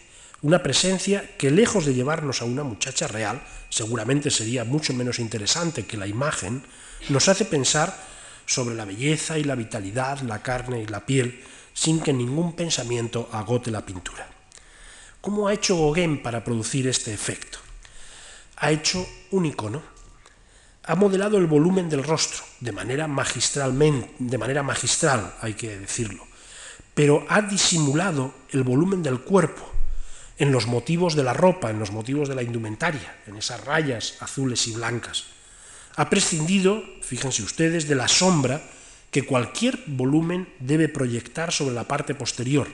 Una presencia que lejos de llevarnos a una muchacha real, seguramente sería mucho menos interesante que la imagen, nos hace pensar sobre la belleza y la vitalidad, la carne y la piel, sin que ningún pensamiento agote la pintura. ¿Cómo ha hecho Gauguin para producir este efecto? Ha hecho un icono. Ha modelado el volumen del rostro de manera magistralmente, de manera magistral, hay que decirlo, pero ha disimulado el volumen del cuerpo en los motivos de la ropa, en los motivos de la indumentaria, en esas rayas azules y blancas. Ha prescindido, fíjense ustedes, de la sombra que cualquier volumen debe proyectar sobre la parte posterior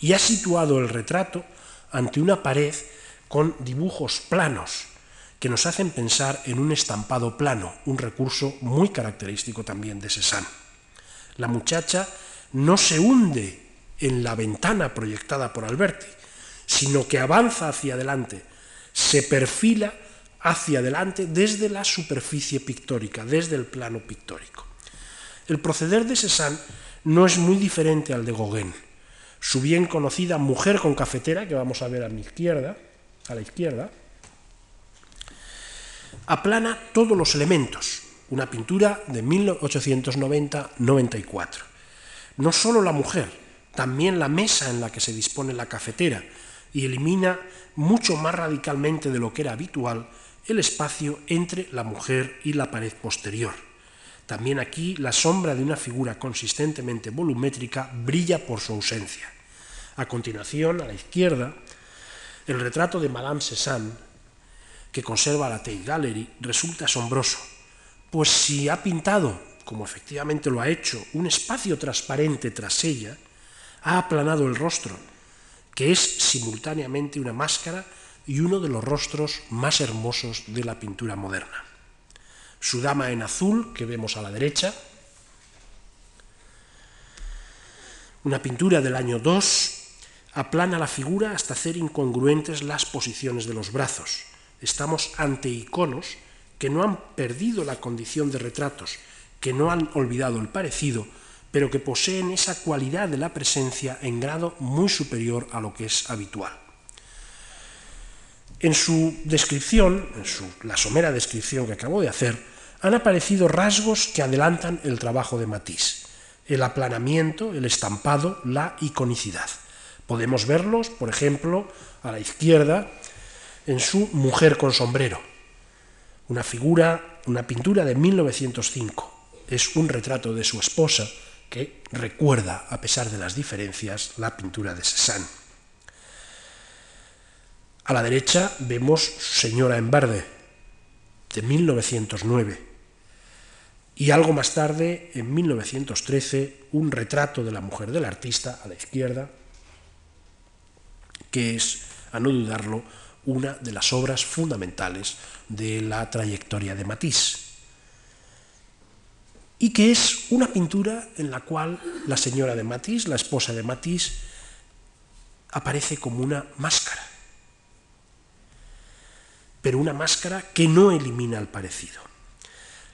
y ha situado el retrato ante una pared con dibujos planos que nos hacen pensar en un estampado plano, un recurso muy característico también de Cézanne. La muchacha no se hunde en la ventana proyectada por Alberti, sino que avanza hacia adelante, se perfila hacia adelante desde la superficie pictórica, desde el plano pictórico. El proceder de Cézanne no es muy diferente al de Gauguin. Su bien conocida Mujer con cafetera, que vamos a ver a mi izquierda, a la izquierda, aplana todos los elementos, una pintura de 1890-94. No solo la mujer, también la mesa en la que se dispone la cafetera, y elimina mucho más radicalmente de lo que era habitual el espacio entre la mujer y la pared posterior. También aquí la sombra de una figura consistentemente volumétrica brilla por su ausencia. A continuación, a la izquierda, el retrato de Madame Cézanne, que conserva la Tate Gallery, resulta asombroso, pues si ha pintado, como efectivamente lo ha hecho, un espacio transparente tras ella, ha aplanado el rostro, que es simultáneamente una máscara y uno de los rostros más hermosos de la pintura moderna. Su dama en azul, que vemos a la derecha, una pintura del año 2, aplana la figura hasta hacer incongruentes las posiciones de los brazos. Estamos ante iconos que no han perdido la condición de retratos, que no han olvidado el parecido, pero que poseen esa cualidad de la presencia en grado muy superior a lo que es habitual. En su descripción, en su, la somera descripción que acabo de hacer, han aparecido rasgos que adelantan el trabajo de Matisse, el aplanamiento, el estampado, la iconicidad. Podemos verlos, por ejemplo, a la izquierda, en su Mujer con sombrero, una figura, una pintura de 1905. Es un retrato de su esposa que recuerda, a pesar de las diferencias, la pintura de Cézanne. A la derecha vemos Señora en verde, de 1909. Y algo más tarde, en 1913, un retrato de la mujer del artista, a la izquierda, que es, a no dudarlo, una de las obras fundamentales de la trayectoria de Matisse. Y que es una pintura en la cual la señora de Matisse, la esposa de Matisse, aparece como una máscara pero una máscara que no elimina el parecido.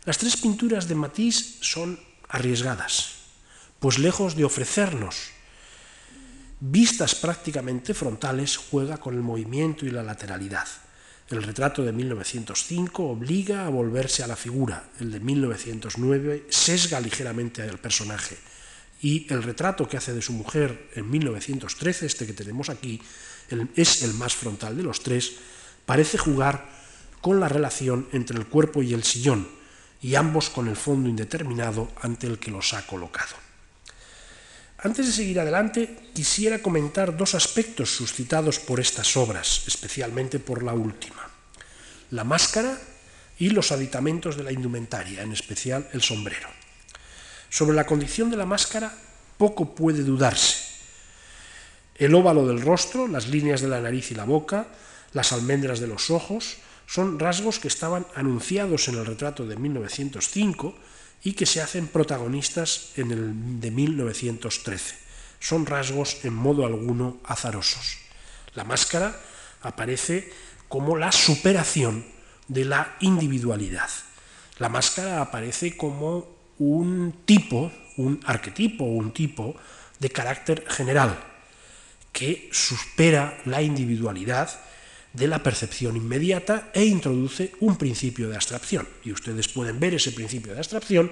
Las tres pinturas de Matisse son arriesgadas, pues lejos de ofrecernos vistas prácticamente frontales, juega con el movimiento y la lateralidad. El retrato de 1905 obliga a volverse a la figura, el de 1909 sesga ligeramente al personaje y el retrato que hace de su mujer en 1913, este que tenemos aquí, es el más frontal de los tres, parece jugar con la relación entre el cuerpo y el sillón, y ambos con el fondo indeterminado ante el que los ha colocado. Antes de seguir adelante, quisiera comentar dos aspectos suscitados por estas obras, especialmente por la última. La máscara y los aditamentos de la indumentaria, en especial el sombrero. Sobre la condición de la máscara, poco puede dudarse. El óvalo del rostro, las líneas de la nariz y la boca, las almendras de los ojos, son rasgos que estaban anunciados en el retrato de 1905 y que se hacen protagonistas en el de 1913. Son rasgos en modo alguno azarosos. La máscara aparece como la superación de la individualidad. La máscara aparece como un tipo, un arquetipo, un tipo de carácter general que supera la individualidad de la percepción inmediata e introduce un principio de abstracción. Y ustedes pueden ver ese principio de abstracción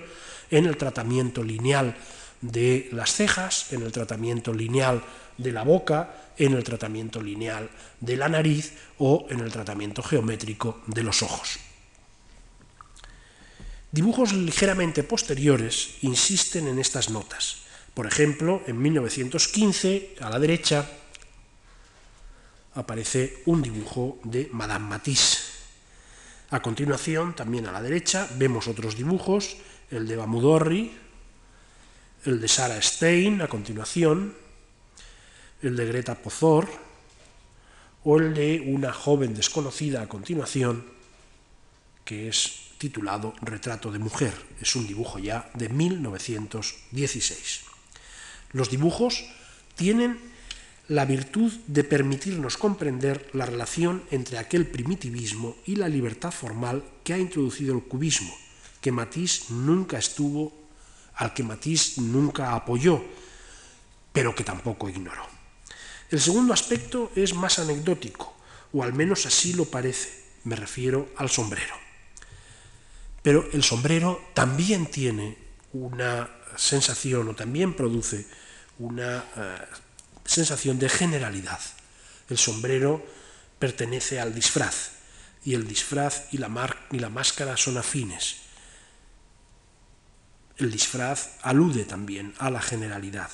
en el tratamiento lineal de las cejas, en el tratamiento lineal de la boca, en el tratamiento lineal de la nariz o en el tratamiento geométrico de los ojos. Dibujos ligeramente posteriores insisten en estas notas. Por ejemplo, en 1915, a la derecha, aparece un dibujo de Madame Matisse. A continuación, también a la derecha, vemos otros dibujos, el de Bamudorri, el de Sarah Stein, a continuación, el de Greta Pozor, o el de una joven desconocida a continuación, que es titulado Retrato de Mujer. Es un dibujo ya de 1916. Los dibujos tienen la virtud de permitirnos comprender la relación entre aquel primitivismo y la libertad formal que ha introducido el cubismo, que Matisse nunca estuvo, al que Matisse nunca apoyó, pero que tampoco ignoró. El segundo aspecto es más anecdótico, o al menos así lo parece, me refiero al sombrero. Pero el sombrero también tiene una sensación o también produce una eh, sensación de generalidad. El sombrero pertenece al disfraz y el disfraz y la, máscara son afines. El disfraz alude también a la generalidad.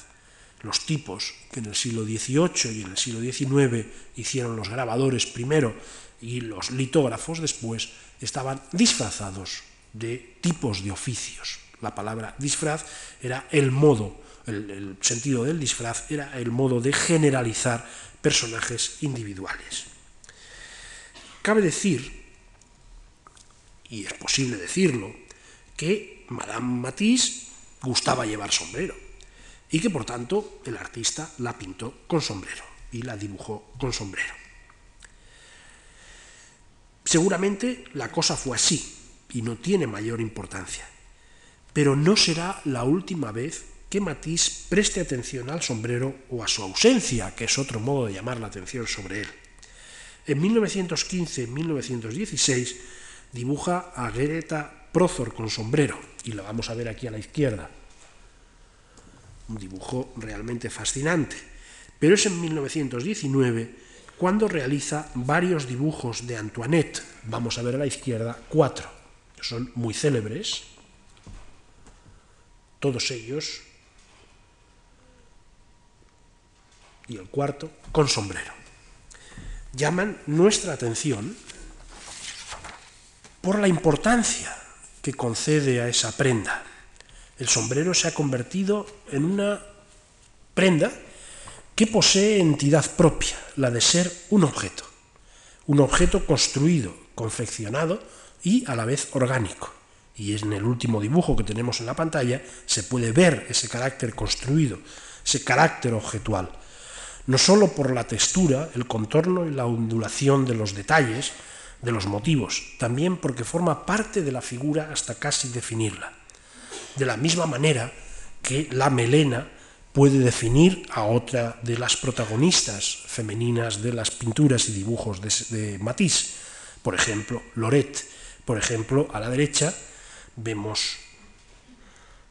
Los tipos que en el siglo XVIII y en el siglo XIX hicieron los grabadores primero y los litógrafos después estaban disfrazados de tipos de oficios. La palabra disfraz era el modo el, sentido del disfraz era el modo de generalizar personajes individuales. Cabe decir, y es posible decirlo, que Madame Matisse gustaba llevar sombrero y que por tanto el artista la pintó con sombrero y la dibujó con sombrero. Seguramente la cosa fue así y no tiene mayor importancia, pero no será la última vez que Matisse preste atención al sombrero o a su ausencia, que es otro modo de llamar la atención sobre él. En 1915-1916 dibuja a Greta Prozor con sombrero, y lo vamos a ver aquí a la izquierda. Un dibujo realmente fascinante. Pero es en 1919 cuando realiza varios dibujos de Antoinette. Vamos a ver a la izquierda cuatro. Son muy célebres. Todos ellos y el cuarto con sombrero. Llaman nuestra atención por la importancia que concede a esa prenda. El sombrero se ha convertido en una prenda que posee entidad propia, la de ser un objeto, un objeto construido, confeccionado y a la vez orgánico. Y en el último dibujo que tenemos en la pantalla se puede ver ese carácter construido, ese carácter objetual no sólo por la textura, el contorno y la ondulación de los detalles, de los motivos, también porque forma parte de la figura hasta casi definirla. De la misma manera que la melena puede definir a otra de las protagonistas femeninas de las pinturas y dibujos de, Matisse, por ejemplo, Loret. Por ejemplo, a la derecha vemos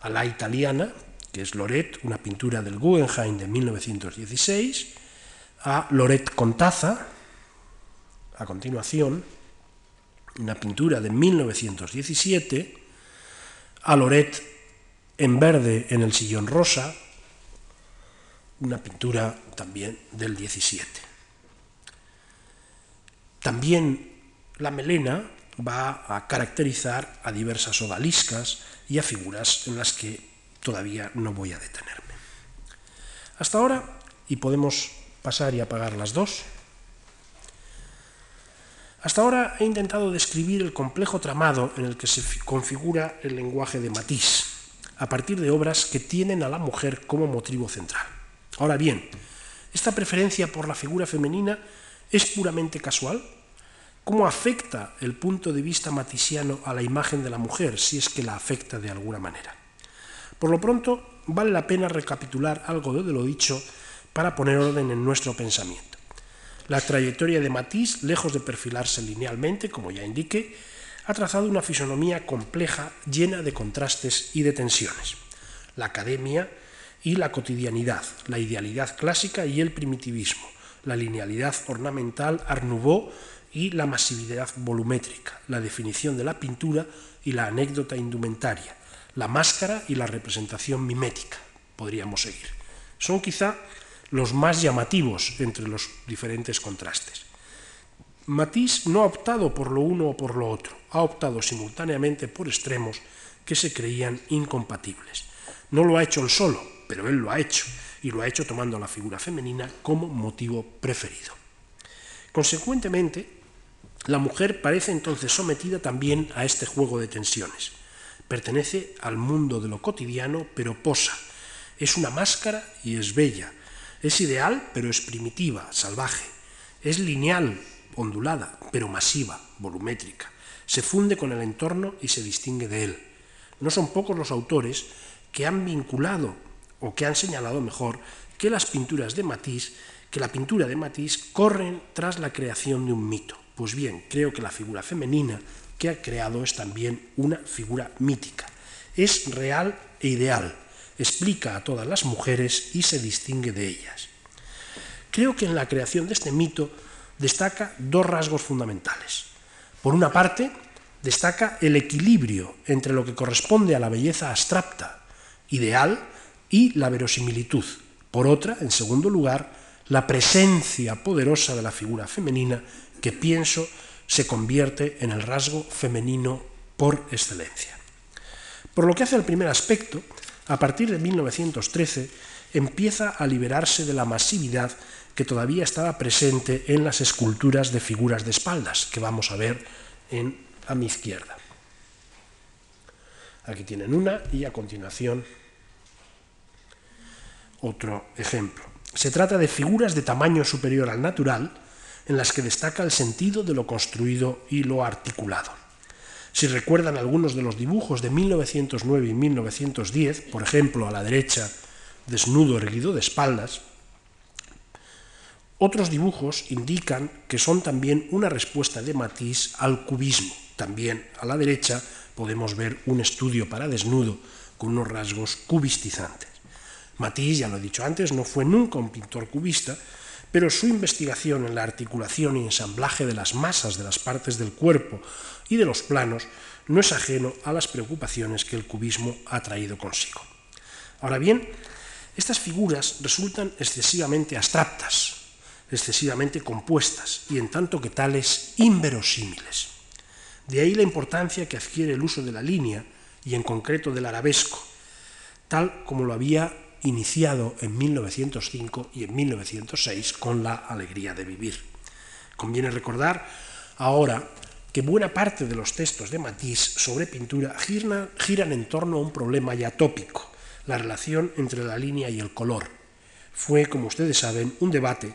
a la italiana, que es Loret, una pintura del Guggenheim de 1916, a Loret con taza, a continuación una pintura de 1917, a Loret en verde en el sillón rosa, una pintura también del 17. También la melena va a caracterizar a diversas odaliscas y a figuras en las que todavía no voy a detenerme. Hasta ahora, y podemos pasar y apagar las dos, hasta ahora he intentado describir el complejo tramado en el que se configura el lenguaje de Matisse, a partir de obras que tienen a la mujer como motivo central. Ahora bien, ¿esta preferencia por la figura femenina es puramente casual? ¿Cómo afecta el punto de vista matisiano a la imagen de la mujer, si es que la afecta de alguna manera? Por lo pronto, vale la pena recapitular algo de lo dicho para poner orden en nuestro pensamiento. La trayectoria de Matisse, lejos de perfilarse linealmente, como ya indiqué, ha trazado una fisonomía compleja, llena de contrastes y de tensiones. La academia y la cotidianidad, la idealidad clásica y el primitivismo, la linealidad ornamental Art Nouveau y la masividad volumétrica, la definición de la pintura y la anécdota indumentaria, la máscara y la representación mimética. Podríamos seguir. Son quizá los más llamativos entre los diferentes contrastes. Matisse no ha optado por lo uno o por lo otro, ha optado simultáneamente por extremos que se creían incompatibles. No lo ha hecho él solo, pero él lo ha hecho, y lo ha hecho tomando la figura femenina como motivo preferido. Consecuentemente, la mujer parece entonces sometida también a este juego de tensiones. Pertenece al mundo de lo cotidiano, pero posa. Es una máscara y es bella, es ideal, pero es primitiva, salvaje. Es lineal, ondulada, pero masiva, volumétrica. Se funde con el entorno y se distingue de él. No son pocos los autores que han vinculado, o que han señalado mejor, que las pinturas de Matisse, que la pintura de Matisse corren tras la creación de un mito. Pues bien, creo que la figura femenina que ha creado es también una figura mítica. Es real e ideal, explica a todas las mujeres y se distingue de ellas. Creo que en la creación de este mito destaca dos rasgos fundamentales. Por una parte, destaca el equilibrio entre lo que corresponde a la belleza abstracta, ideal, y la verosimilitud. Por otra, en segundo lugar, la presencia poderosa de la figura femenina que pienso se convierte en el rasgo femenino por excelencia. Por lo que hace al primer aspecto, a partir de 1913 empieza a liberarse de la masividad que todavía estaba presente en las esculturas de figuras de espaldas, que vamos a ver en, a mi izquierda. Aquí tienen una y a continuación otro ejemplo. Se trata de figuras de tamaño superior al natural, en las que destaca el sentido de lo construido y lo articulado. Si recuerdan algunos de los dibujos de 1909 y 1910, por ejemplo, a la derecha, desnudo erguido de espaldas, otros dibujos indican que son también una respuesta de Matisse al cubismo. También a la derecha podemos ver un estudio para desnudo con unos rasgos cubistizantes. Matisse, ya lo he dicho antes, no fue nunca un pintor cubista, pero su investigación en la articulación y ensamblaje de las masas de las partes del cuerpo y de los planos no es ajeno a las preocupaciones que el cubismo ha traído consigo. Ahora bien, estas figuras resultan excesivamente abstractas, excesivamente compuestas y en tanto que tales inverosímiles. De ahí la importancia que adquiere el uso de la línea y en concreto del arabesco, tal como lo había iniciado en 1905 y en 1906 con la alegría de vivir. Conviene recordar ahora que buena parte de los textos de Matisse sobre pintura giran, en torno a un problema ya tópico, la relación entre la línea y el color. Fue, como ustedes saben, un debate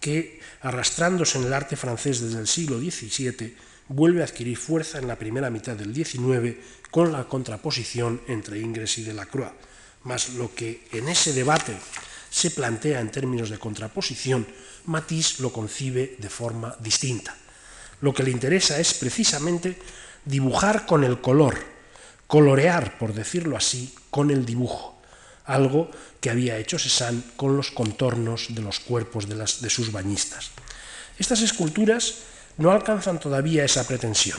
que, arrastrándose en el arte francés desde el siglo XVII, vuelve a adquirir fuerza en la primera mitad del XIX con la contraposición entre Ingres y Delacroix mas lo que en ese debate se plantea en términos de contraposición, Matisse lo concibe de forma distinta. Lo que le interesa es precisamente dibujar con el color, colorear, por decirlo así, con el dibujo, algo que había hecho Cézanne con los contornos de los cuerpos de, de sus bañistas. Estas esculturas no alcanzan todavía esa pretensión.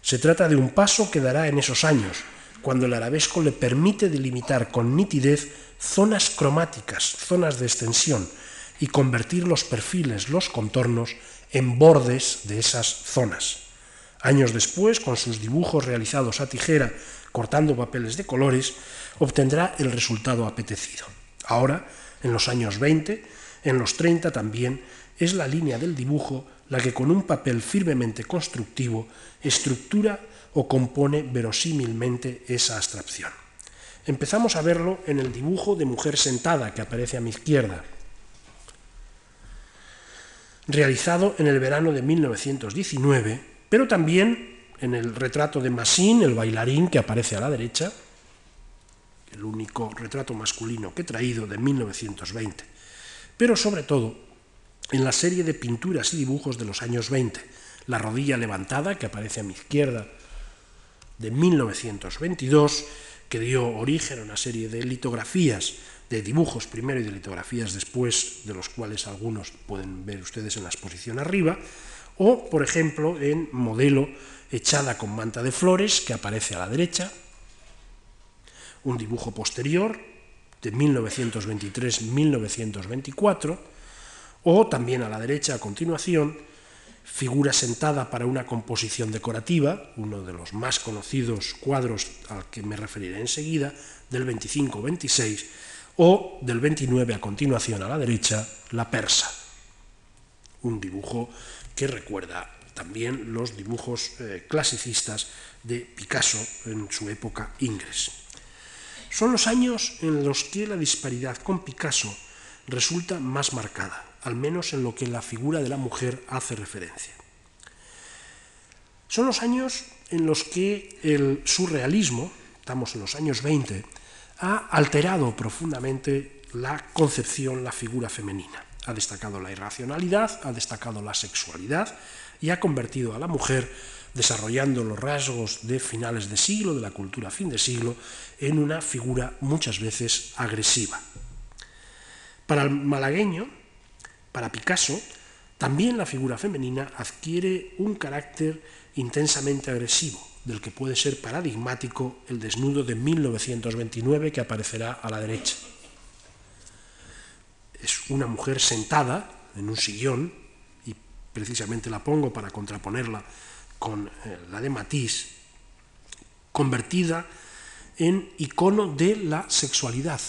Se trata de un paso que dará en esos años, cuando el arabesco le permite delimitar con nitidez zonas cromáticas, zonas de extensión, y convertir los perfiles, los contornos, en bordes de esas zonas. Años después, con sus dibujos realizados a tijera, cortando papeles de colores, obtendrá el resultado apetecido. Ahora, en los años 20, en los 30 también, es la línea del dibujo la que con un papel firmemente constructivo estructura o compone verosímilmente esa abstracción. Empezamos a verlo en el dibujo de mujer sentada que aparece a mi izquierda, realizado en el verano de 1919, pero también en el retrato de Massin, el bailarín que aparece a la derecha, el único retrato masculino que he traído de 1920, pero sobre todo en la serie de pinturas y dibujos de los años 20, La rodilla levantada, que aparece a mi izquierda, de 1922, que dio origen a una serie de litografías de dibujos primero y de litografías después, de los cuales algunos pueden ver ustedes en la exposición arriba, o, por ejemplo, en modelo echada con manta de flores, que aparece a la derecha, un dibujo posterior de 1923-1924, o también a la derecha, a continuación, figura sentada para una composición decorativa, uno de los más conocidos cuadros al que me referiré enseguida, del 25-26, o del 29 a continuación a la derecha, la persa, un dibujo que recuerda también los dibujos eh, clasicistas de Picasso en su época ingres. Son los años en los que la disparidad con Picasso resulta más marcada, al menos en lo que la figura de la mujer hace referencia. Son los años en los que el surrealismo, estamos en los años 20, ha alterado profundamente la concepción, la figura femenina. Ha destacado la irracionalidad, ha destacado la sexualidad y ha convertido a la mujer, desarrollando los rasgos de finales de siglo, de la cultura fin de siglo, en una figura muchas veces agresiva. Para el malagueño, para Picasso, también la figura femenina adquiere un carácter intensamente agresivo, del que puede ser paradigmático el desnudo de 1929 que aparecerá a la derecha. Es una mujer sentada en un sillón, y precisamente la pongo para contraponerla con eh, la de Matisse, convertida en icono de la sexualidad,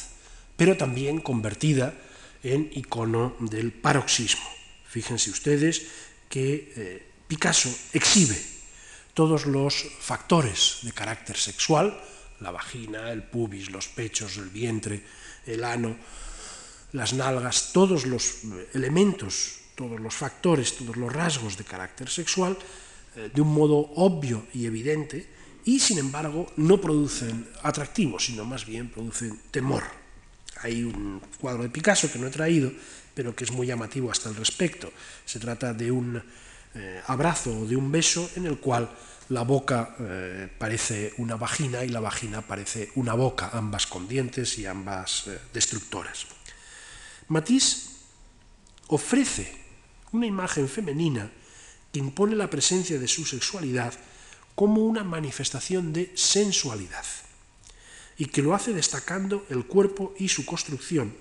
pero también convertida en icono del paroxismo. Fíjense ustedes que eh, Picasso exhibe todos los factores de carácter sexual, la vagina, el pubis, los pechos, el vientre, el ano, las nalgas, todos los elementos, todos los factores, todos los rasgos de carácter sexual, eh, de un modo obvio y evidente, y sin embargo no producen atractivo, sino más bien producen temor. Hay un cuadro de Picasso que no he traído, pero que es muy llamativo hasta el respecto. Se trata de un eh, abrazo o de un beso en el cual la boca eh, parece una vagina y la vagina parece una boca, ambas con dientes y ambas eh, destructoras. Matisse ofrece una imagen femenina que impone la presencia de su sexualidad como una manifestación de sensualidad y que lo hace destacando el cuerpo y su construcción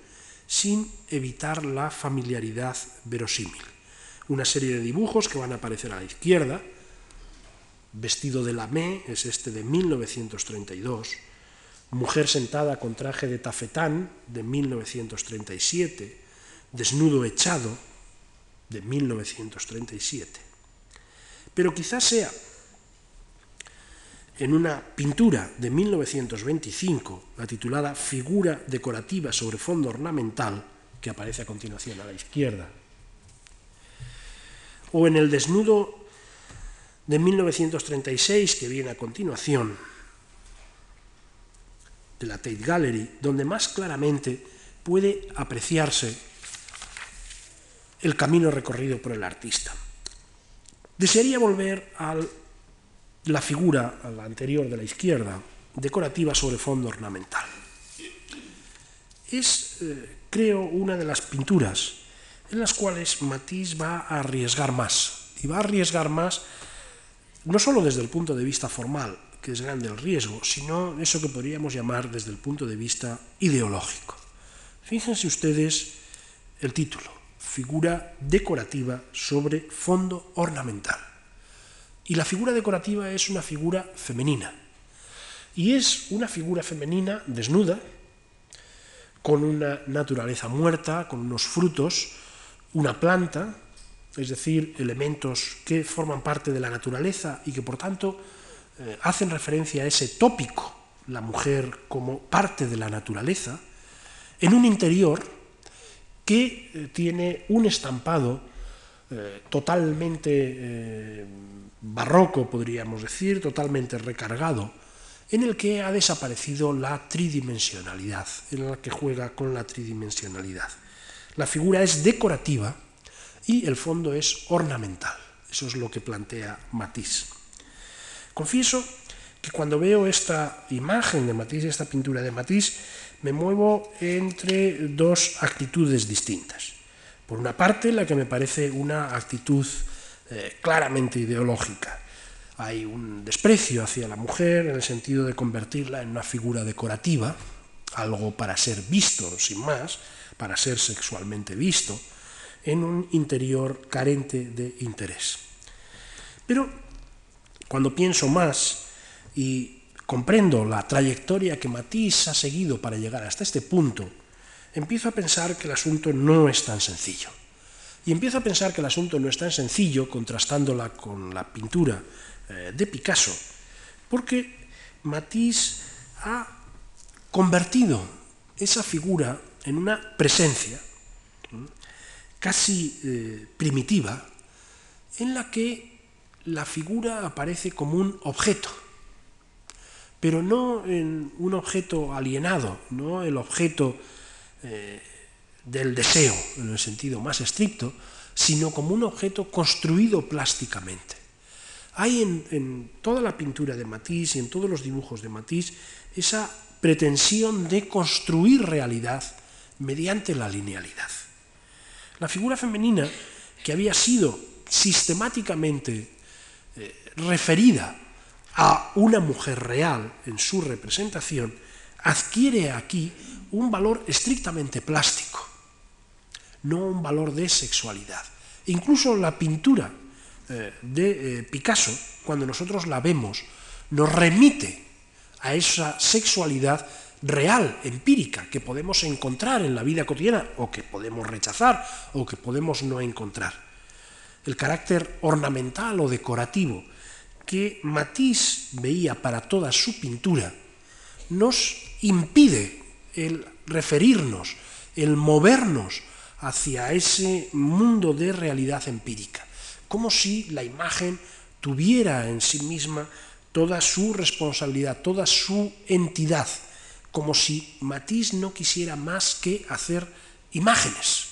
sin evitar la familiaridad verosímil una serie de dibujos que van a aparecer a la izquierda. Vestido de lamé es este de 1932. Mujer sentada con traje de tafetán de 1937. Desnudo echado de 1937. Pero quizás sea en una pintura de 1925, la titulada Figura decorativa sobre fondo ornamental, que aparece a continuación a la izquierda, o en el desnudo de 1936 que viene a continuación, de la Tate Gallery, donde más claramente puede apreciarse el camino recorrido por el artista. Desearía volver a la figura, a la anterior de la izquierda, decorativa sobre fondo ornamental. Es, eh, creo, una de las pinturas en las cuales Matisse va a arriesgar más, y va a arriesgar más, no solo desde el punto de vista formal, que es grande el riesgo, sino eso que podríamos llamar desde el punto de vista ideológico. Fíjense ustedes el título, figura decorativa sobre fondo ornamental. Y la figura decorativa es una figura femenina. Y es una figura femenina desnuda, con una naturaleza muerta, con unos frutos, una planta, es decir, elementos que forman parte de la naturaleza y que por tanto eh, hacen referencia a ese tópico, la mujer como parte de la naturaleza, en un interior que eh, tiene un estampado eh, totalmente barroco, podríamos decir, totalmente recargado, en el que ha desaparecido la tridimensionalidad, en el que juega con la tridimensionalidad. La figura es decorativa, y el fondo es ornamental. Eso es lo que plantea Matisse. Confieso que cuando veo esta imagen de Matisse, esta pintura de Matisse, me muevo entre dos actitudes distintas. Por una parte, la que me parece una actitud eh, claramente ideológica. Hay un desprecio hacia la mujer en el sentido de convertirla en una figura decorativa, algo para ser visto, sin más, para ser sexualmente visto en un interior carente de interés. Pero cuando pienso más y comprendo la trayectoria que Matisse ha seguido para llegar hasta este punto, empiezo a pensar que el asunto no es tan sencillo. Y empiezo a pensar que el asunto no es tan sencillo contrastándola con la pintura eh, de Picasso, porque Matisse ha convertido esa figura en una presencia casi eh, primitiva, en la que la figura aparece como un objeto, pero no en un objeto alienado, no el objeto eh, del deseo en el sentido más estricto, sino como un objeto construido plásticamente. Hay en, toda la pintura de Matisse y en todos los dibujos de Matisse esa pretensión de construir realidad mediante la linealidad. La figura femenina, que había sido sistemáticamente eh, referida a una mujer real en su representación, adquiere aquí un valor estrictamente plástico, no un valor de sexualidad. Incluso la pintura eh, de eh, Picasso, cuando nosotros la vemos, nos remite a esa sexualidad real, empírica, que podemos encontrar en la vida cotidiana o que podemos rechazar o que podemos no encontrar. El carácter ornamental o decorativo que Matisse veía para toda su pintura nos impide el referirnos, el movernos hacia ese mundo de realidad empírica, como si la imagen tuviera en sí misma toda su responsabilidad, toda su entidad. Como si Matisse no quisiera más que hacer imágenes,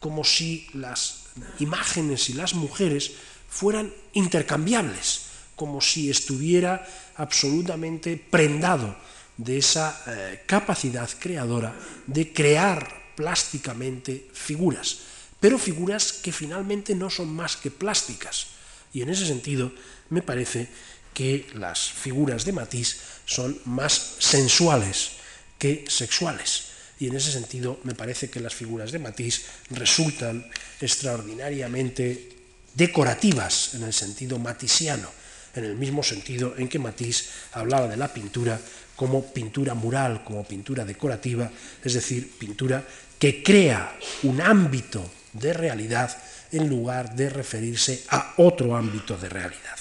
como si las imágenes y las mujeres fueran intercambiables, como si estuviera absolutamente prendado de esa eh, capacidad creadora de crear plásticamente figuras, pero figuras que finalmente no son más que plásticas. Y en ese sentido me parece que las figuras de Matisse son más sensuales, que sexuales. Y en ese sentido me parece que las figuras de Matisse resultan extraordinariamente decorativas en el sentido matisiano, en el mismo sentido en que Matisse hablaba de la pintura como pintura mural, como pintura decorativa, es decir, pintura que crea un ámbito de realidad en lugar de referirse a otro ámbito de realidad.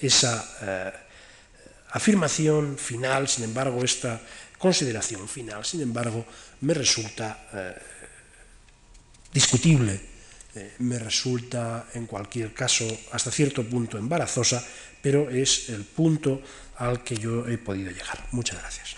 Esa eh, afirmación final, sin embargo, esta consideración final, sin embargo, me resulta eh, discutible, eh, me resulta en cualquier caso hasta cierto punto embarazosa, pero es el punto al que yo he podido llegar. Muchas gracias.